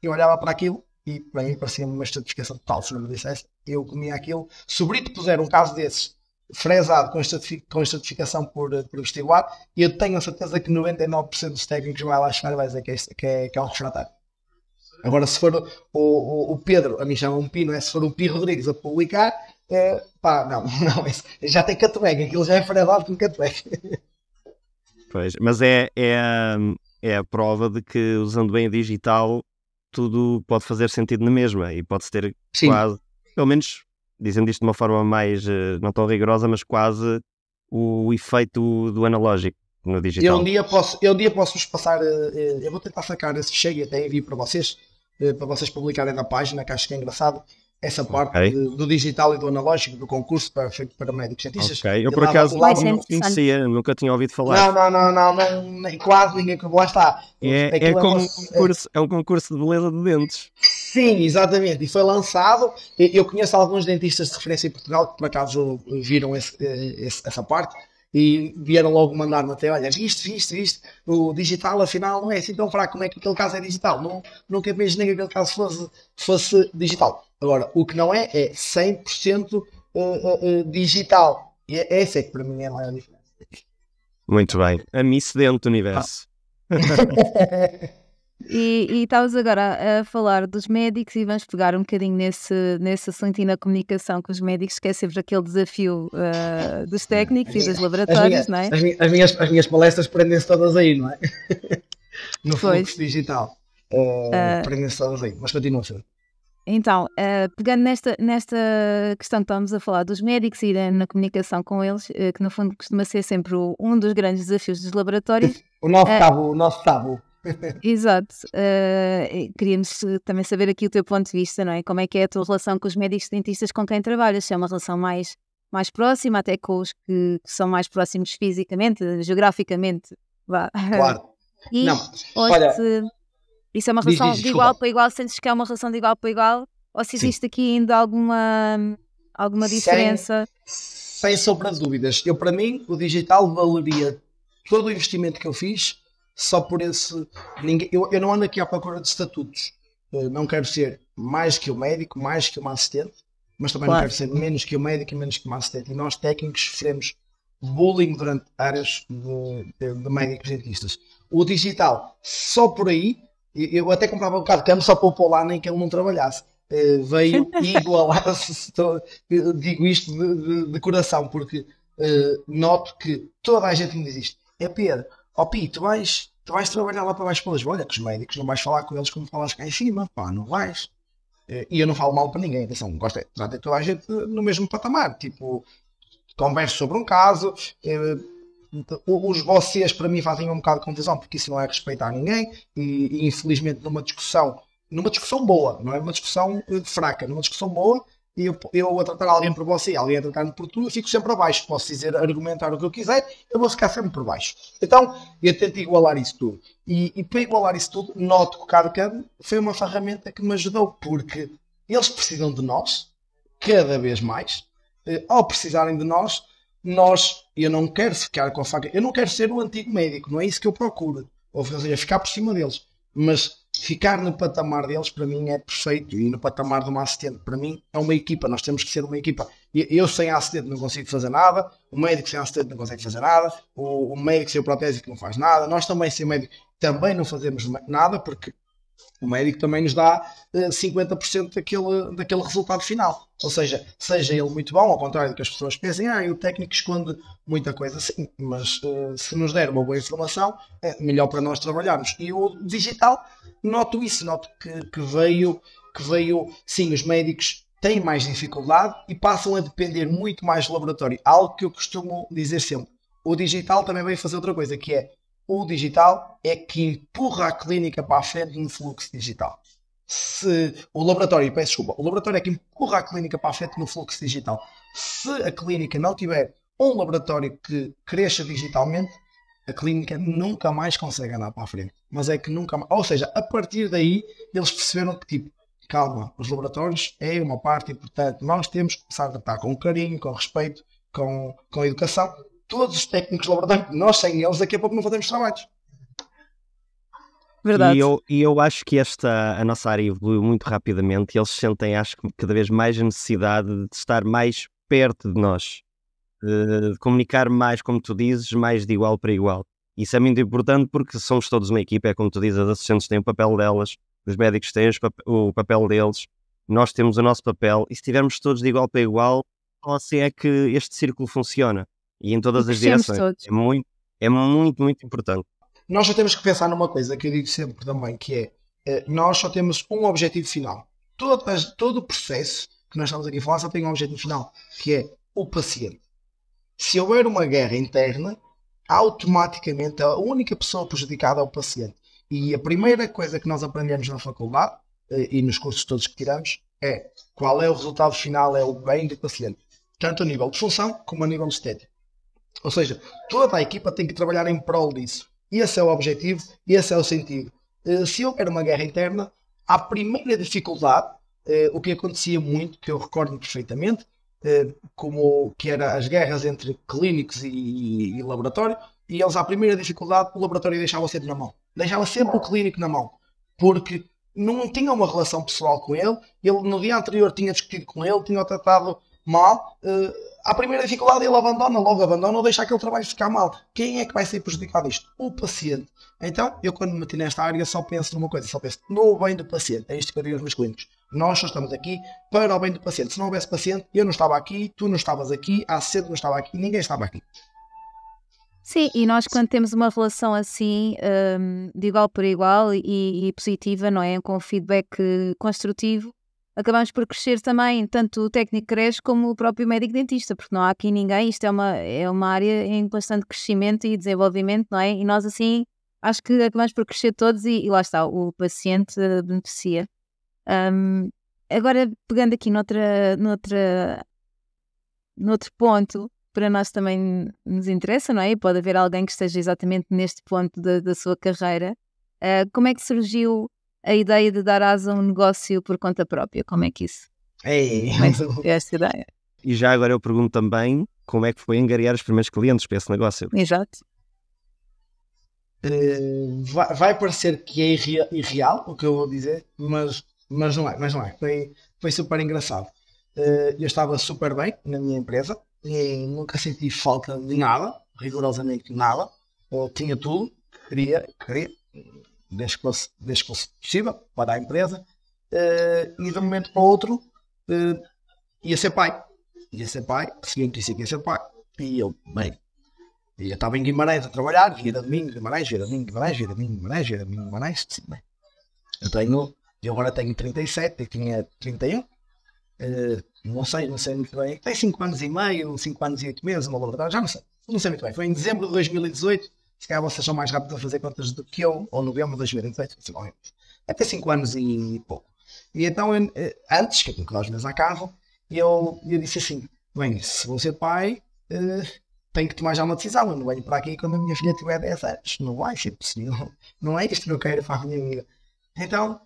que eu olhava para aquilo e para mim parecia-me uma estratificação total, se não me dissesse, eu comia aquilo. Se o Brito puser um caso desses, fresado com, estratifi- com estratificação por, eh, por vestibular, eu tenho a certeza que 99% dos técnicos vai lá chegar e vai dizer que é, que é, que é um refratário. Agora, se for o, o, o Pedro, a mim chama um Pino, é se for o Pi Rodrigues a publicar, é, pá, não, não, já tem catweg, aquilo já é fresado com catweg. Pois, mas é, é, a- é a prova de que usando bem a digital tudo pode fazer sentido na mesma e pode-se ter Sim, quase, pelo menos dizendo isto de uma forma mais eh, não tão rigorosa, mas quase o, efeito do analógico no eu digital. um dia posso, eu um dia posso vos passar, eh, eh, eu vou tentar sacar esse cheio e até envio para vocês, para vocês publicarem na página, que acho que é engraçado, essa parte Ok. de- do digital e do analógico, do concurso para, feito para médicos cientistas. Ok, eu por acaso lá- ser não conhecia, nunca tinha ouvido falar. Não, não, não, não, não, nem- quase ninguém que lá está. É, é Aquilo como um concurso, é um concurso de beleza de dentes. Sim, exatamente. E foi lançado. Eu conheço alguns dentistas de referência em Portugal que por acaso viram esse- eh, esse- essa parte e vieram logo mandar-me até: olha, viste, viste, viste, o digital afinal não é assim tão fraco. Como é que aquele caso é digital? Não, nunca imaginei que aquele caso fosse, fosse digital. Agora, o que não é, é 100% eh, eh, eh, digital. E é- essa é que para mim é a maior diferença. Muito bem. A Miss Dente do Universo. E, e estavas agora a, falar dos médicos e vamos pegar um bocadinho nesse, nesse assunto e na comunicação com os médicos, que é sempre aquele desafio uh, dos técnicos e dos laboratórios, minhas, não é? As minhas, as minhas, as minhas palestras prendem-se todas aí, não é? no pois. fluxo digital. Uh, uh, prendem-se todas aí, mas continua ser. Então, uh, pegando nesta, nesta questão que estamos a falar dos médicos e na comunicação com eles, uh, que no fundo costuma ser sempre o, um dos grandes desafios dos laboratórios. o nosso uh, tabu, o nosso tabu. Exato. queríamos também saber aqui o teu ponto de vista, não é? Como é que é a tua relação com os médicos dentistas com quem trabalhas? Se é uma relação mais, mais próxima, até com os que, que são mais próximos fisicamente, geograficamente. Vá. Claro. E, não, olha, se, isso é uma relação diz, diz, de igual para igual? Sentes que é uma relação de igual para igual? Ou se existe Sim. aqui ainda alguma, alguma diferença? Sem, sem sombra de dúvidas. Eu, para mim, o digital valeria todo o investimento que eu fiz só por esse. Ninguém, eu, eu não ando aqui à procura de estatutos. Eu não quero ser mais que o médico, mais que uma assistente, mas também claro. não quero ser menos que o médico e menos que uma assistente. E nós, técnicos, sofremos bullying durante áreas de, de, de médicos dentistas. O digital, só por aí, eu até comprava um bocado de câmbio só para o pôr lá, nem que ele não trabalhasse. Uh, veio igualar-se, digo isto de, de, de coração, porque uh, noto que toda a gente me diz isto. É Pedro, ó oh, Pi, tu vais, tu vais trabalhar lá para baixo para Lisboa, olha que os médicos não vais falar com eles como falas cá em cima, pá, não vais. Uh, e eu não falo mal para ninguém, atenção, gosto de ter toda a gente no mesmo patamar, tipo, converso sobre um caso, os vocês para mim fazem um bocado de confusão porque isso não é respeitar ninguém e, e, infelizmente numa discussão numa discussão boa, não é uma discussão eh, fraca, numa discussão boa e eu, eu a tratar alguém por você alguém a tratar-me por tu, eu fico sempre abaixo. Posso dizer, argumentar o que eu quiser eu vou ficar sempre por baixo. Então eu tento igualar isso tudo. E, e para igualar isso tudo, noto que o CAD foi uma ferramenta que me ajudou porque eles precisam de nós cada vez mais. Eh, ao precisarem de nós nós, eu não quero ficar com a faca, eu não quero ser o antigo médico, não é isso que eu procuro. Ou seja, ficar por cima deles. Mas ficar no patamar deles para mim é perfeito. E no patamar de uma assistente para mim é uma equipa, nós temos que ser uma equipa. Eu sem assistente não consigo fazer nada, o médico sem assistente não consegue fazer nada, o, médico sem o protésico não faz nada, nós também sem médico também não fazemos nada porque o médico também nos dá uh, eh, 50% daquele, daquele resultado final. Ou seja, seja ele muito bom, ao contrário do que as pessoas pensem, ah, o técnico esconde muita coisa, sim, mas uh, se nos der uma boa informação, é melhor para nós trabalharmos. E o digital, noto isso, noto que, que veio, que veio, sim, os médicos têm mais dificuldade e passam a depender muito mais do laboratório. Algo que eu costumo dizer sempre. O digital também veio fazer outra coisa, que é o digital é que empurra a clínica para a frente no fluxo digital. Se o laboratório, peço desculpa, o laboratório é que empurra a clínica para a frente no fluxo digital. Se a clínica não tiver um laboratório que cresça digitalmente, a clínica nunca mais consegue andar para a frente. Mas é que nunca mais. Ou seja, a partir daí eles perceberam que tipo, calma, os laboratórios é uma parte importante. Nós temos que começar a tratar com carinho, com respeito, com, com educação todos os técnicos de laboratório, nós sem eles, daqui a pouco não fazemos trabalhos. Verdade. E eu, e eu acho que esta, a nossa área evoluiu muito rapidamente e eles sentem, acho que cada vez mais a necessidade de estar mais perto de nós, de, de comunicar mais, como tu dizes, mais de igual para igual. Isso é muito importante porque somos todos uma equipa, é como tu dizes, as assistentes têm o papel delas, os médicos têm o papel deles, nós temos o nosso papel, e se estivermos todos de igual para igual, assim é que este círculo funciona e em todas e as direções. Todos. É muito, é muito, muito importante. Nós só temos que pensar numa coisa que eu digo sempre também, que é eh, nós só temos um objetivo final. Todo, todo o processo que nós estamos aqui a falar só tem um objetivo final, que é o paciente. Se houver uma guerra interna, automaticamente a única pessoa prejudicada é o paciente. E a primeira coisa que nós aprendemos na faculdade eh, e nos cursos todos que tiramos é qual é o resultado final, é o bem do paciente, tanto a nível de função como a nível estético. Ou seja, toda a equipa tem que trabalhar em prol disso. Esse é o objetivo, esse é o sentido. Eh, se houver uma guerra interna, a primeira dificuldade, eh, o que acontecia muito, que eu recordo perfeitamente, eh, como que era as guerras entre clínicos e, e, laboratório, e eles, à primeira dificuldade, o laboratório deixava sempre na mão. Deixava sempre o clínico na mão. Porque não tinha uma relação pessoal com ele, ele no dia anterior tinha discutido com ele, tinha tratado mal, à primeira dificuldade ele abandona, logo abandona ou deixa aquele trabalho ficar mal. Quem é que vai ser prejudicado isto? O paciente. Então, eu quando me meti nesta área só penso numa coisa, só penso no bem do paciente. É isto que eu digo aos meus clientes. Nós só estamos aqui para o bem do paciente. Se não houvesse paciente, eu não estava aqui, tu não estavas aqui, a cedo não estava aqui, ninguém estava aqui. Sim, e nós quando temos uma relação assim, um, de igual por igual e, e, positiva, não é? Com feedback construtivo, acabamos por crescer também, tanto o técnico cresce como o próprio médico dentista, porque não há aqui ninguém, isto é uma, é uma área em bastante crescimento e desenvolvimento, não é? E nós assim, acho que acabamos por crescer todos e, e lá está, o paciente beneficia. Um, agora, pegando aqui noutra, noutra, noutro ponto, para nós também nos interessa, não é? Pode haver alguém que esteja exatamente neste ponto da, da sua carreira. Uh, como é que surgiu a ideia de dar asa a um negócio por conta própria? Como é que isso? Ei. Como é que esta ideia? E já agora eu pergunto também como é que foi angariar os primeiros clientes para esse negócio? Exato. Uh, vai, vai, parecer que é irreal o que eu vou dizer, mas, mas não é, mas não é. Foi, foi super engraçado. Uh, eu estava super bem na minha empresa, e nunca senti falta de nada, rigorosamente nada. Eu tinha tudo que queria, queria possível para a empresa. Uh, e de um momento para o outro uh, ia ser pai. Ia ser pai, a notícia que ia ser pai. E eu, bem, eu estava em Guimarães a trabalhar, via domingo, Guimarães, via domingo, Guimarães, via domingo, Guimarães, via domingo, Guimarães. Sim, bem. Eu tenho, eu agora tenho 37, eu tinha 31. Uh, não sei, não sei muito bem. Tem 5 anos e meio, 5 anos e 8 meses, uma verdade, já não sei. Não sei muito bem. Foi em dezembro de 2018. Se calhar vocês são mais rápidos a fazer contas do que eu, ou novembro de 2018. Até 5 anos e pouco. E então, eu, eh, antes, que que meses a carro, eu, eu disse assim: bem, se vou ser pai, uh, tenho que tomar já uma decisão. Eu não venho para aqui quando a minha filha tiver 10 anos. Não vai ser possível. Não é isto que eu quero para a minha vida. Então,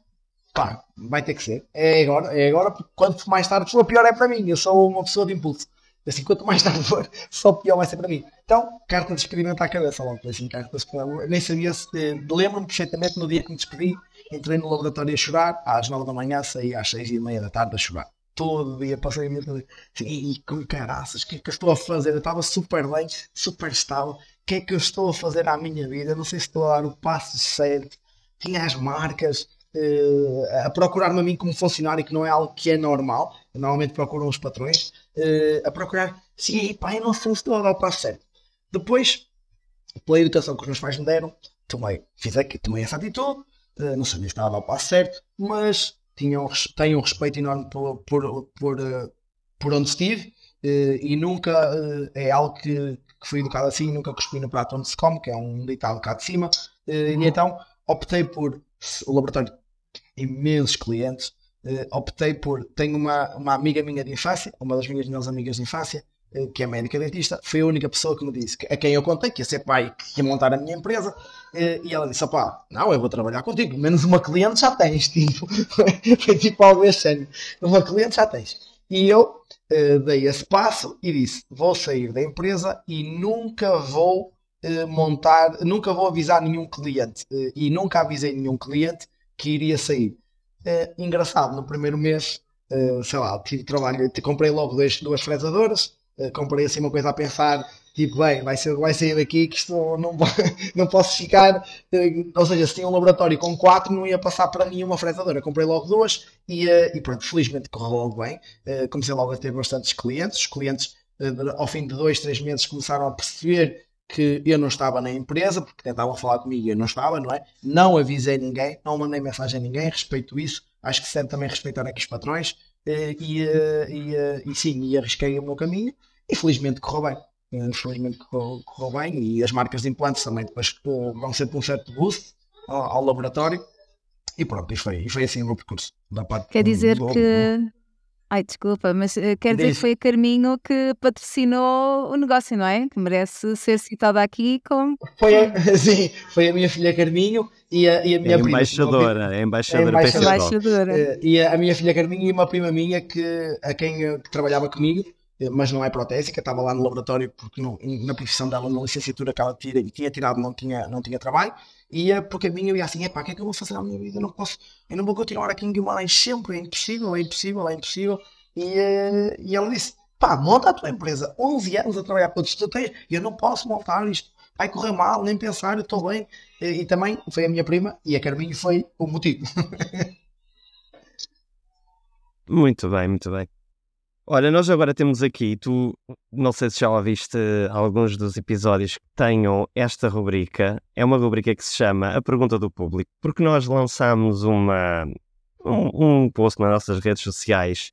pá, vai ter que ser. É agora, é agora, porque quanto mais tarde for, pior é para mim. Eu sou uma pessoa de impulso. Assim, quanto mais tarde for, só pior vai ser para mim. Então, carta de experimento à cabeça logo. Assim, carta de Nem sabia se. Eh, lembro-me perfeitamente no dia que me despedi, entrei no laboratório a chorar, às 9 da manhã, saí às 6 e meia da tarde a chorar. Todo dia passei a minha assim, e com caraças, o que é que eu estou a fazer? Eu estava super bem, super estável. O que é que eu estou a fazer à minha vida? Não sei se estou a dar o passo certo. Tinha as marcas, uh, a procurar-me a mim como funcionário, que não é algo que é normal, normalmente procuram os patrões, uh, a procurar, sim, pá, eu não sei se estou a dar o passo certo. Depois, pela educação que os meus pais me deram, tomei, fiz aqui, tomei essa atitude, uh, não sabia se estava a dar o passo certo, mas tinham, tenho um respeito enorme por, por, por, por onde estive. e nunca é algo que, que fui educado assim, nunca cuspi no prato onde se come, que é um ditado cá de cima, e então optei por o laboratório imensos clientes. Uh, optei por. Tenho uma, uma amiga minha de infância, uma das minhas melhores amigas de infância, uh, que é médica dentista. Foi a única pessoa que me disse, a quem eu contei, que ia ser pai, que ia montar a minha empresa. Uh, e ela disse: opá, não, eu vou trabalhar contigo. Menos uma cliente já tens. Tipo, foi tipo algo assim. Uma cliente já tens. E eu dei esse passo e disse: vou sair da empresa e nunca vou montar, nunca vou avisar nenhum cliente. e nunca avisei nenhum cliente que iria sair. É, engraçado, no primeiro mês, uh, sei lá, tive trabalho, comprei logo dois, duas fresadoras, uh, comprei assim uma coisa a pensar, tipo, bem, vai, ser, vai sair daqui que isto não, não posso ficar, uh, ou seja, se tinha um laboratório com quatro, não ia passar para mim uma fresadora, comprei logo duas e, e pronto, felizmente correu logo bem, comecei logo a ter bastantes clientes, os clientes ao fim de dois, três meses começaram a perceber que eu não estava na empresa, porque tentavam falar comigo e eu não estava, não é? Não avisei ninguém, não mandei mensagem a ninguém, respeito isso. Acho que se deve também respeitar aqui os patrões. Eh, e, eh, e, eh, e, sim, e arrisquei o meu caminho e felizmente correu bem. Infelizmente correu, correu bem e as marcas de implantes também depois vão sempre um certo boost ao, ao laboratório. E pronto, e foi, e foi assim o meu percurso. Da parte Quer dizer do, que do, Ai, desculpa, mas uh, quer dizer que foi a Carminho que patrocinou o negócio, não é? Que merece ser citada aqui como. Foi a, sim, foi a minha filha Carminho e a, e a minha é prima. Embaixadora, é embaixadora, é embaixadora. Uh, e a, a, minha filha Carminho e uma prima minha que, a quem que trabalhava comigo, mas não é protésica, estava lá no laboratório porque na profissão dela, na licenciatura que ela tira, tinha tirado, não tinha, não tinha trabalho ia por caminho eu ia assim, epá, o que é que eu vou fazer à minha vida? Eu não posso, eu não vou continuar aqui em Guimarães sempre, é impossível, é impossível, é impossível. E, uh, e ela disse, pá, monta a tua empresa, 11 anos a trabalhar para outros, tu tens, eu não posso montar isto, vai correr mal, nem pensar, eu estou bem. E, e, também foi a minha prima e a Carminho foi o motivo. muito bem, muito bem. Olha, nós agora temos aqui, tu não sei se já ouviste alguns dos episódios que tenham esta rubrica. É uma rubrica que se chama A Pergunta do Público, porque nós lançámos uma, um, um post nas nossas redes sociais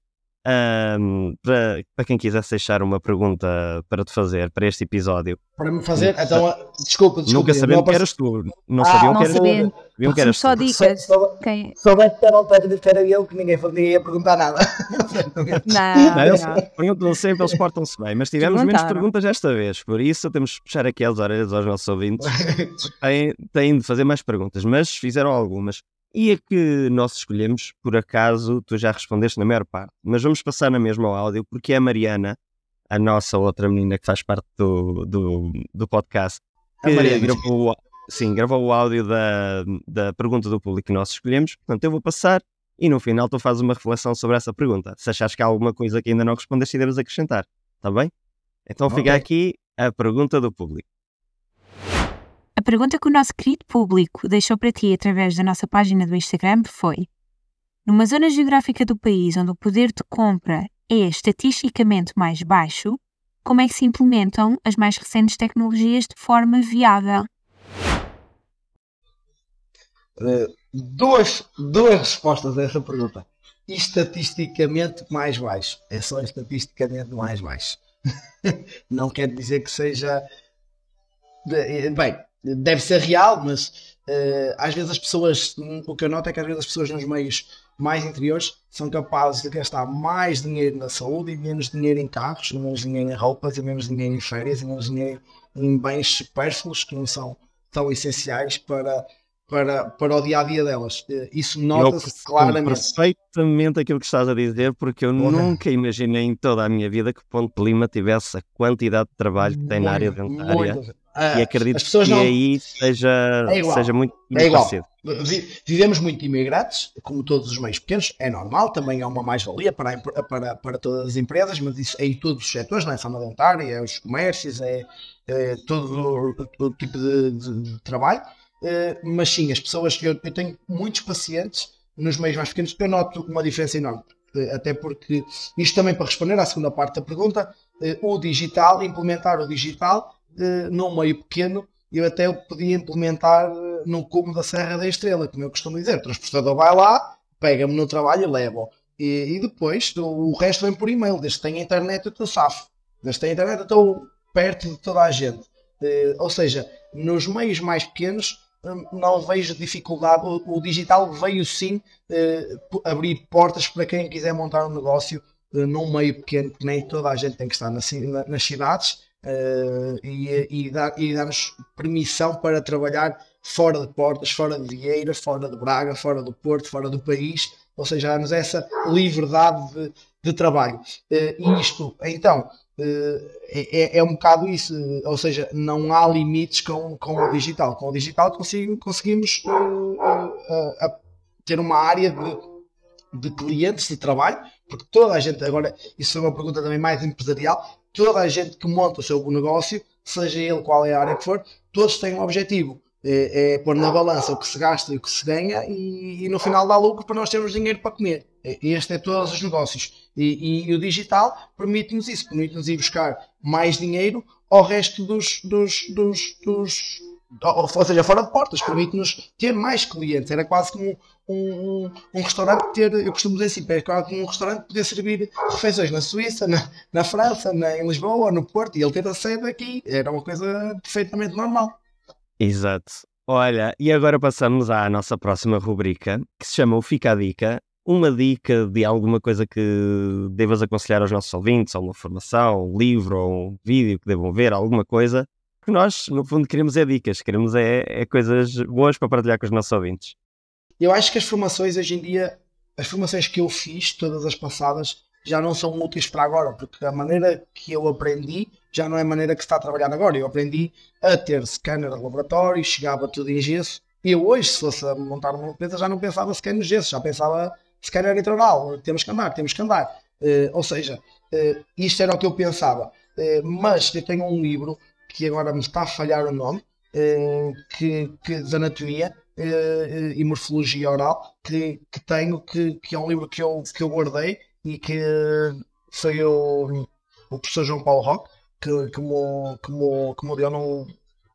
um, para, para quem quisesse deixar uma pergunta para te fazer para este episódio. Para me fazer? Então, desculpa, desculpa. Nunca sabiam que eras tu. Não ah, sabiam não que eras sabia. tu. Que eras só tu. dicas. Só, Quem... Soubesse que era o de era eu que ninguém, ninguém ia perguntar nada. não, não, eles perguntam sempre, eles portam-se bem. Mas tivemos menos perguntas esta vez, por isso temos que puxar aqui as orelhas aos nossos ouvintes. têm, têm de fazer mais perguntas, mas fizeram algumas. E a que nós escolhemos, por acaso, tu já respondeste na maior parte, mas vamos passar na mesma ao áudio, porque é a Mariana, a nossa outra menina que faz parte do, do, do podcast, que gravou, sim, gravou o áudio da, da pergunta do público que nós escolhemos. Portanto, eu vou passar e no final tu fazes uma reflexão sobre essa pergunta. Se achas que há alguma coisa que ainda não respondeste, deves acrescentar. Está bem? Então okay. fica aqui a pergunta do público. A pergunta que o nosso querido público deixou para ti através da nossa página do Instagram foi: Numa zona geográfica do país onde o poder de compra é estatisticamente mais baixo, como é que se implementam as mais recentes tecnologias de forma viável? Uh, duas, duas respostas a essa pergunta. Estatisticamente mais baixo. É só estatisticamente mais baixo. Não quer dizer que seja. Bem, deve ser real, mas uh, às vezes as pessoas, o que eu noto é que às vezes as pessoas nos meios mais interiores são capazes de gastar mais dinheiro na saúde e menos dinheiro em carros, e menos dinheiro em roupas, e menos dinheiro em férias, e menos dinheiro em bens supérfluos que não são tão essenciais para, para, para o dia a dia delas. Eh, isso nota-se claramente. perfeitamente aquilo que estás a dizer, porque eu nunca imaginei em toda a minha vida que Ponte Lima tivesse a quantidade de trabalho que tem muito, na área dentária. Muito. Uh, e acredito que não... aí seja, é seja muito, muito é igual. parecido. Vivemos muito imigrantes, como todos os meios pequenos, é normal, também é uma mais-valia para, para, para todas as empresas, mas isso é em todos os setores, não é só na dentária, é os comércios, é, é todo, todo tipo de, de, de trabalho. Uh, mas sim, as pessoas eu, eu, tenho muitos pacientes nos meios mais pequenos, eu noto uma diferença enorme. Uh, até porque, isto também para responder à segunda parte da pergunta, uh, o digital, implementar o digital num meio pequeno, eu até podia implementar no cubo da Serra da Estrela, como eu costumo dizer. O transportador vai lá, pega-me no trabalho e leva. E, e, depois o, resto vem por e-mail. Desde que tenha internet, eu estou safo. Desde que tenha internet, eu estou perto de toda a gente. ou seja, nos meios mais pequenos, hum, não vejo dificuldade. O, o digital veio sim abrir portas para quem quiser montar um negócio num meio pequeno, porque nem toda a gente tem que estar nas cidades uh, e, e, dar, e dar-nos permissão para trabalhar fora de portas, fora de Vieira, fora de Braga, fora do Porto, fora do país, ou seja, dar-nos essa liberdade de, de trabalho. Uh, e isto, então, uh, é, é um bocado isso, ou seja, não há limites com, com o digital. Com o digital consigo, conseguimos ter uma área de, de clientes de trabalho, porque toda a gente, agora, isso é uma pergunta também mais empresarial, toda a gente que monta o seu negócio, seja ele qual é a área que for, todos têm um objetivo. É, é pôr na balança o que se gasta e o que se ganha e, e no final dá lucro para nós termos dinheiro para comer. Este é todos os negócios. E, e o digital permite-nos isso, permite-nos ir buscar mais dinheiro ao resto dos, dos, dos, dos ou seja, fora de portas, permite-nos ter mais clientes. Era quase como um, um, um, restaurante ter, eu costumo dizer assim, como um restaurante poder servir refeições na Suíça, na, na França, na, em Lisboa, no Porto, e ele ter a sede aqui. Era uma coisa perfeitamente normal. Exato. Olha, e agora passamos à nossa próxima rubrica, que se chama o Fica a Dica. Uma dica de alguma coisa que devas aconselhar aos nossos ouvintes, ou uma formação, um livro, ou um vídeo que devam ver, alguma coisa que nós, no fundo, queremos é dicas, queremos é, é coisas boas para partilhar com os nossos ouvintes. Eu acho que as formações hoje em dia, as formações que eu fiz, todas as passadas, já não são úteis para agora, porque a maneira que eu aprendi já não é a maneira que se está a trabalhar agora. Eu aprendi a ter scanner de laboratório, chegava tudo em gesso. E eu hoje, se fosse montar uma empresa, já não pensava scanner de gesso, já pensava scanner integral. Temos que andar, temos que andar. Uh, ou seja, uh, isto era o que eu pensava. Uh, mas eu tenho um livro que agora me está a falhar o nome, que, que de anatomia e morfologia oral, que, que tenho, que, que é um livro que eu, que eu guardei e que foi o, o professor João Paulo Roque que, que, me, que, me, que me deu num,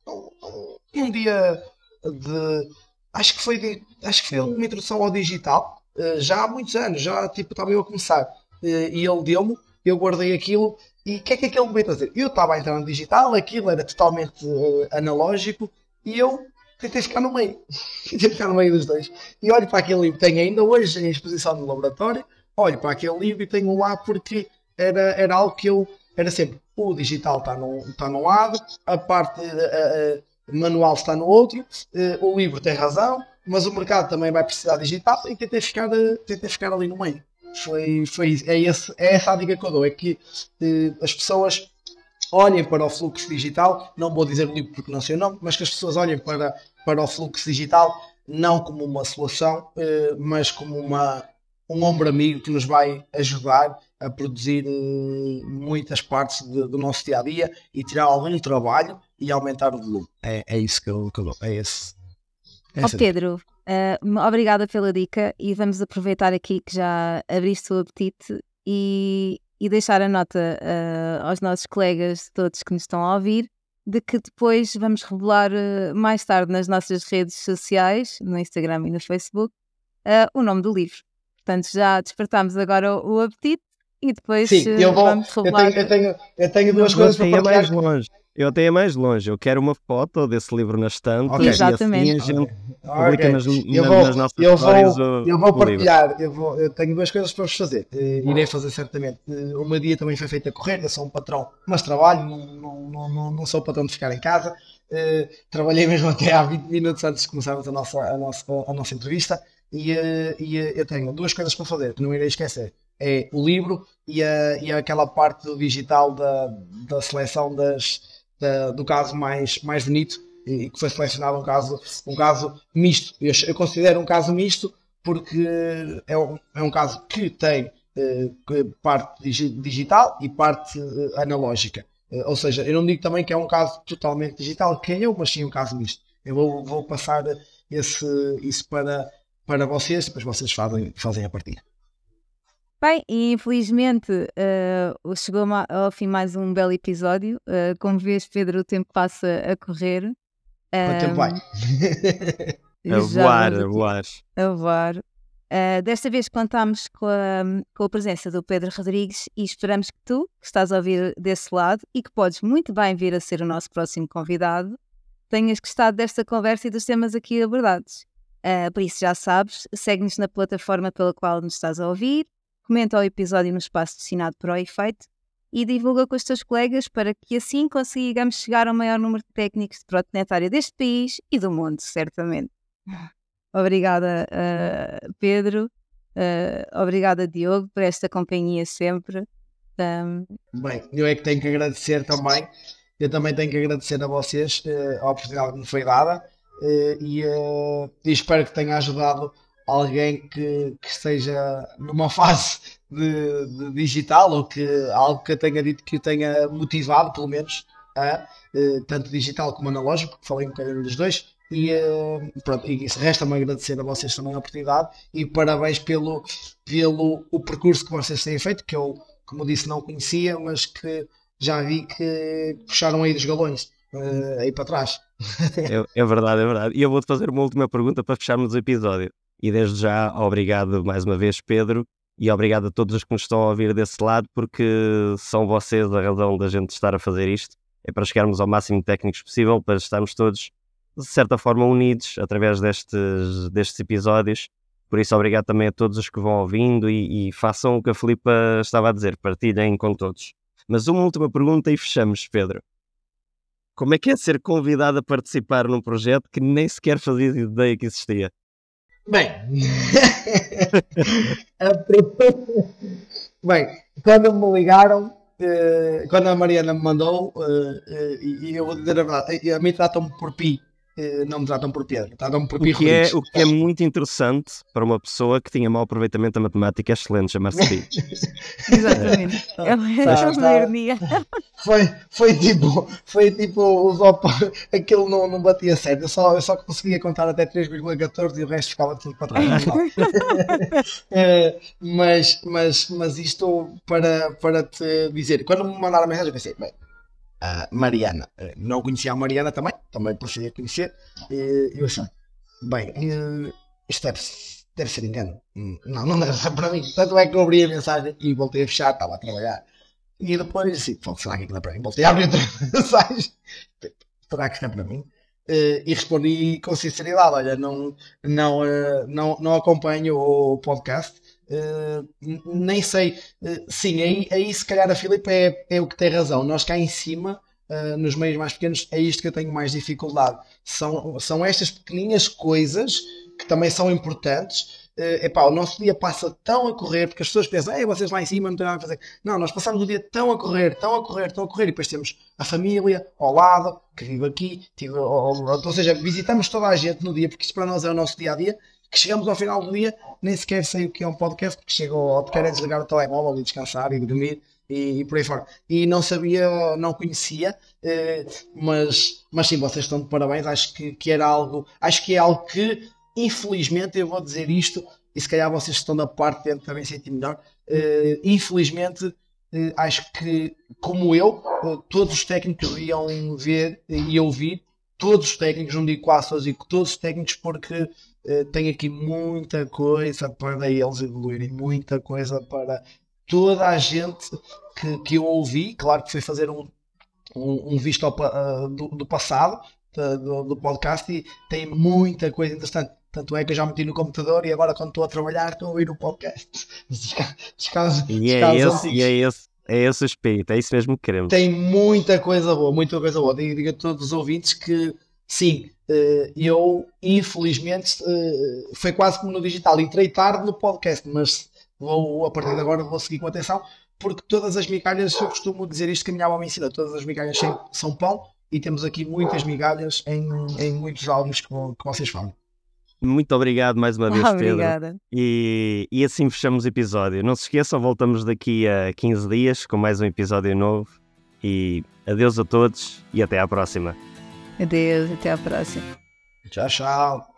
num, um dia de. Acho que foi, de, acho que foi uma introdução ao digital, já há muitos anos, já tipo, estava eu a começar. e ele deu-me, eu guardei aquilo e o que é que aquele me veio trazer? Eu estava a entrar no digital, aquilo era totalmente uh, analógico e eu tentei ficar no meio. tentei ficar no meio dos dois. E olho para aquele livro, tenho ainda hoje em exposição no laboratório, olho para aquele livro e tenho lá porque era, era algo que eu. Era sempre o digital está num, está num lado, a parte uh, uh, manual está no outro, o livro tem razão, mas o mercado também vai precisar digital e tentei ficar, tentei ficar ali no meio. Foi, foi, é, esse, é essa a dica que eu dou, é que eh, as pessoas olhem para o fluxo digital, não vou dizer o livro porque não sei o nome, mas que as pessoas olhem para, para o fluxo digital não como uma solução, eh, mas como uma, um ombro amigo que nos vai ajudar a produzir eh, muitas partes de, do nosso dia a dia e tirar algum trabalho e aumentar o volume. É, é isso que eu, que eu dou. É esse. É oh, Pedro, Uh, obrigada pela dica e vamos aproveitar aqui que já abriste o apetite e, e deixar a nota uh, aos nossos colegas todos que nos estão a ouvir de que depois vamos revelar uh, mais tarde nas nossas redes sociais, no Instagram e no Facebook, o nome do livro. Portanto, já despertámos agora o, o apetite e depois Sim, eu vou, vamos revelar. Eu tenho, eu tenho, eu tenho duas coisas para partilhar. mais longe. Eu até mais longe. Eu quero uma foto desse livro na estante. Okay. Exatamente. E assim a gente okay. publica nas, eu vou, nas nossas eu histórias vou, o, Eu vou partilhar. Eu, vou, eu tenho duas coisas para vos fazer. Uh, irei fazer certamente. Uh, o meu dia também foi feito a correr. Eu sou um patrão, mas trabalho. Não, não, não, não sou patrão de ficar em casa. Uh, trabalhei mesmo até há 20 minutos antes de começarmos a nossa, a nossa, a nossa entrevista. E, e eu tenho duas coisas para fazer que não irei esquecer. É o livro e, a, e aquela parte do digital da, da seleção das da, do caso mais, mais bonito e que foi selecionado um caso, um caso misto. Eu, eu considero um caso misto porque é um, é um caso que tem eh, parte digital e parte eh, analógica. Eh, ou seja, eu não digo também que é um caso totalmente digital, que é eu, mas sim um caso misto. Eu vou, vou passar esse, isso para, para vocês, depois vocês fazem, fazem a partilha. Bem, e infelizmente uh, chegou ao fim mais um belo episódio. Uh, como vês, Pedro, o tempo passa a correr. O tempo vai. a voar, a voar. A voar. Uh, desta vez contamos com a, com a, presença do Pedro Rodrigues e esperamos que tu, que estás a ouvir desse lado e que podes muito bem vir a ser o nosso próximo convidado, tenhas gostado desta conversa e dos temas aqui abordados. Uh, por isso já sabes, segue-nos na plataforma pela qual nos estás a ouvir, comenta o episódio no espaço destinado para o efeito e divulga com os teus colegas para que assim consigamos chegar ao maior número de técnicos de trotinete área deste país e do mundo, certamente. Obrigada, uh, Pedro. Uh, obrigada, Diogo, por esta companhia sempre. Um... Bem, eu é que tenho que agradecer também. Eu também tenho que agradecer a vocês uh, a oportunidade que me foi dada e, e espero que tenha ajudado alguém que, que esteja numa fase de, de, digital ou que algo que eu tenha dito que o tenha motivado, pelo menos, a, eh, tanto digital como analógico, falei um bocadinho dos dois. E eh, pronto, e resta-me agradecer a vocês também a oportunidade e parabéns pelo, pelo o percurso que vocês têm feito, que eu, como disse, não conhecia, mas que já vi que puxaram aí dos galões. Uh, aí para trás. é, é, verdade, é verdade. E eu vou-te fazer uma última pergunta para fecharmos o episódio. E desde já, obrigado mais uma vez, Pedro, e obrigado a todos os que nos estão a ouvir desse lado, porque são vocês a razão da gente estar a fazer isto. É para chegarmos ao máximo de técnicos possível, para estarmos todos, de certa forma, unidos através destes, destes episódios. Por isso, obrigado também a todos os que vão ouvindo e, e façam o que a Filipa estava a dizer, partilhem com todos. Mas uma última pergunta e fechamos, Pedro. Como é que é ser convidado a participar num projeto que nem sequer fazia ideia que existia? Bem, bem, quando me ligaram, uh, quando a Mariana me mandou, uh, uh, e eu vou dizer a verdade, a mim tratam-me por Pi, eh, não me tratam por Pedro, tratam-me por O Pi que, é, o que é muito interessante para uma pessoa que tinha mau aproveitamento da matemática é excelente chamar-se Pi. Exatamente. É Tá, uma tá. ironia. Foi, foi tipo, foi tipo os op... aquilo não, não batia certo, eu só, eu só conseguia contar até 3,14 e o resto ficava tudo para trás. Eh, mas, mas, mas isto para, para te dizer, quando me mandaram a mensagem, eu pensei, bem, a Mariana, eh, não conhecia a Mariana também, também procedi a conhecer, e eu achei, bem, eh, isto deve, deve ser engano. Hum, Não, não deve ser para mim. Tanto é que eu abri a mensagem e voltei a fechar, estava a trabalhar. E depois, assim, pô, será que aquilo é para mim? Voltei a abrir outra mensagem. Será que isto é para mim? Eh, e respondi com sinceridade: olha, não, não, eh, não, não acompanho o podcast. N- nem sei. eh, sim, aí, aí se calhar a Filipe é, é o que tem razão. Nós cá em cima, eh, nos meios mais pequenos, é isto que eu tenho mais dificuldade. São, são estas pequeninhas coisas que também são importantes. Eh, epá, o nosso dia passa tão a correr, porque as pessoas pensam, Ei, vocês lá em cima não têm nada a fazer. Não, nós passamos o dia tão a correr, tão a correr, tão a correr, e depois temos a família ao lado, que vive aqui, tive, ou- ou seja, visitamos toda a gente no dia, porque isso para nós é o nosso dia a dia, que chegamos ao final do dia, nem sequer sei o que é um podcast, porque chego ao quero é desligar o telemóvel e descansar e dormir. E, e por aí fora. E não sabia, não conhecia, eh, mas, mas sim, vocês estão de parabéns. Acho que, que era algo, acho que é algo que, infelizmente, eu vou dizer isto, e se calhar vocês estão da parte dentro também sentir melhor. eh, infelizmente, eh, acho que, como eu, eh, todos os técnicos iam ver e ouvir, todos os técnicos, não digo quase todos, digo todos os técnicos, porque tem aqui muita coisa para eles evoluírem, muita coisa para toda a gente que, que eu ouvi. Claro que foi fazer um, um, um visto ao ah, do, do passado do, do podcast e tem muita coisa interessante. Tanto é que eu já meti no computador e agora quando estou a trabalhar estou a ouvir o podcast. E é esse, e é esse, é esse o espírito, é isso mesmo que queremos. Tem muita coisa boa, muita coisa boa. Digo, digo a todos os ouvintes que sim, eh, eu infelizmente eh, foi quase como no digital, entrei tarde no podcast, mas vou a partir de agora vou seguir com atenção, porque todas as migalhas, eu costumo dizer isto que a minha avó me ensina, todas as migalhas são pão e temos aqui muitas migalhas em, em muitos álbuns que, que vocês falam. Muito obrigado mais uma vez, Pedro. Obrigada. E, e assim fechamos o episódio. Não se esqueçam, voltamos daqui a 15 dias com mais um episódio novo. E adeus a todos e até à próxima. Adeus, até à próxima. Tchau, tchau.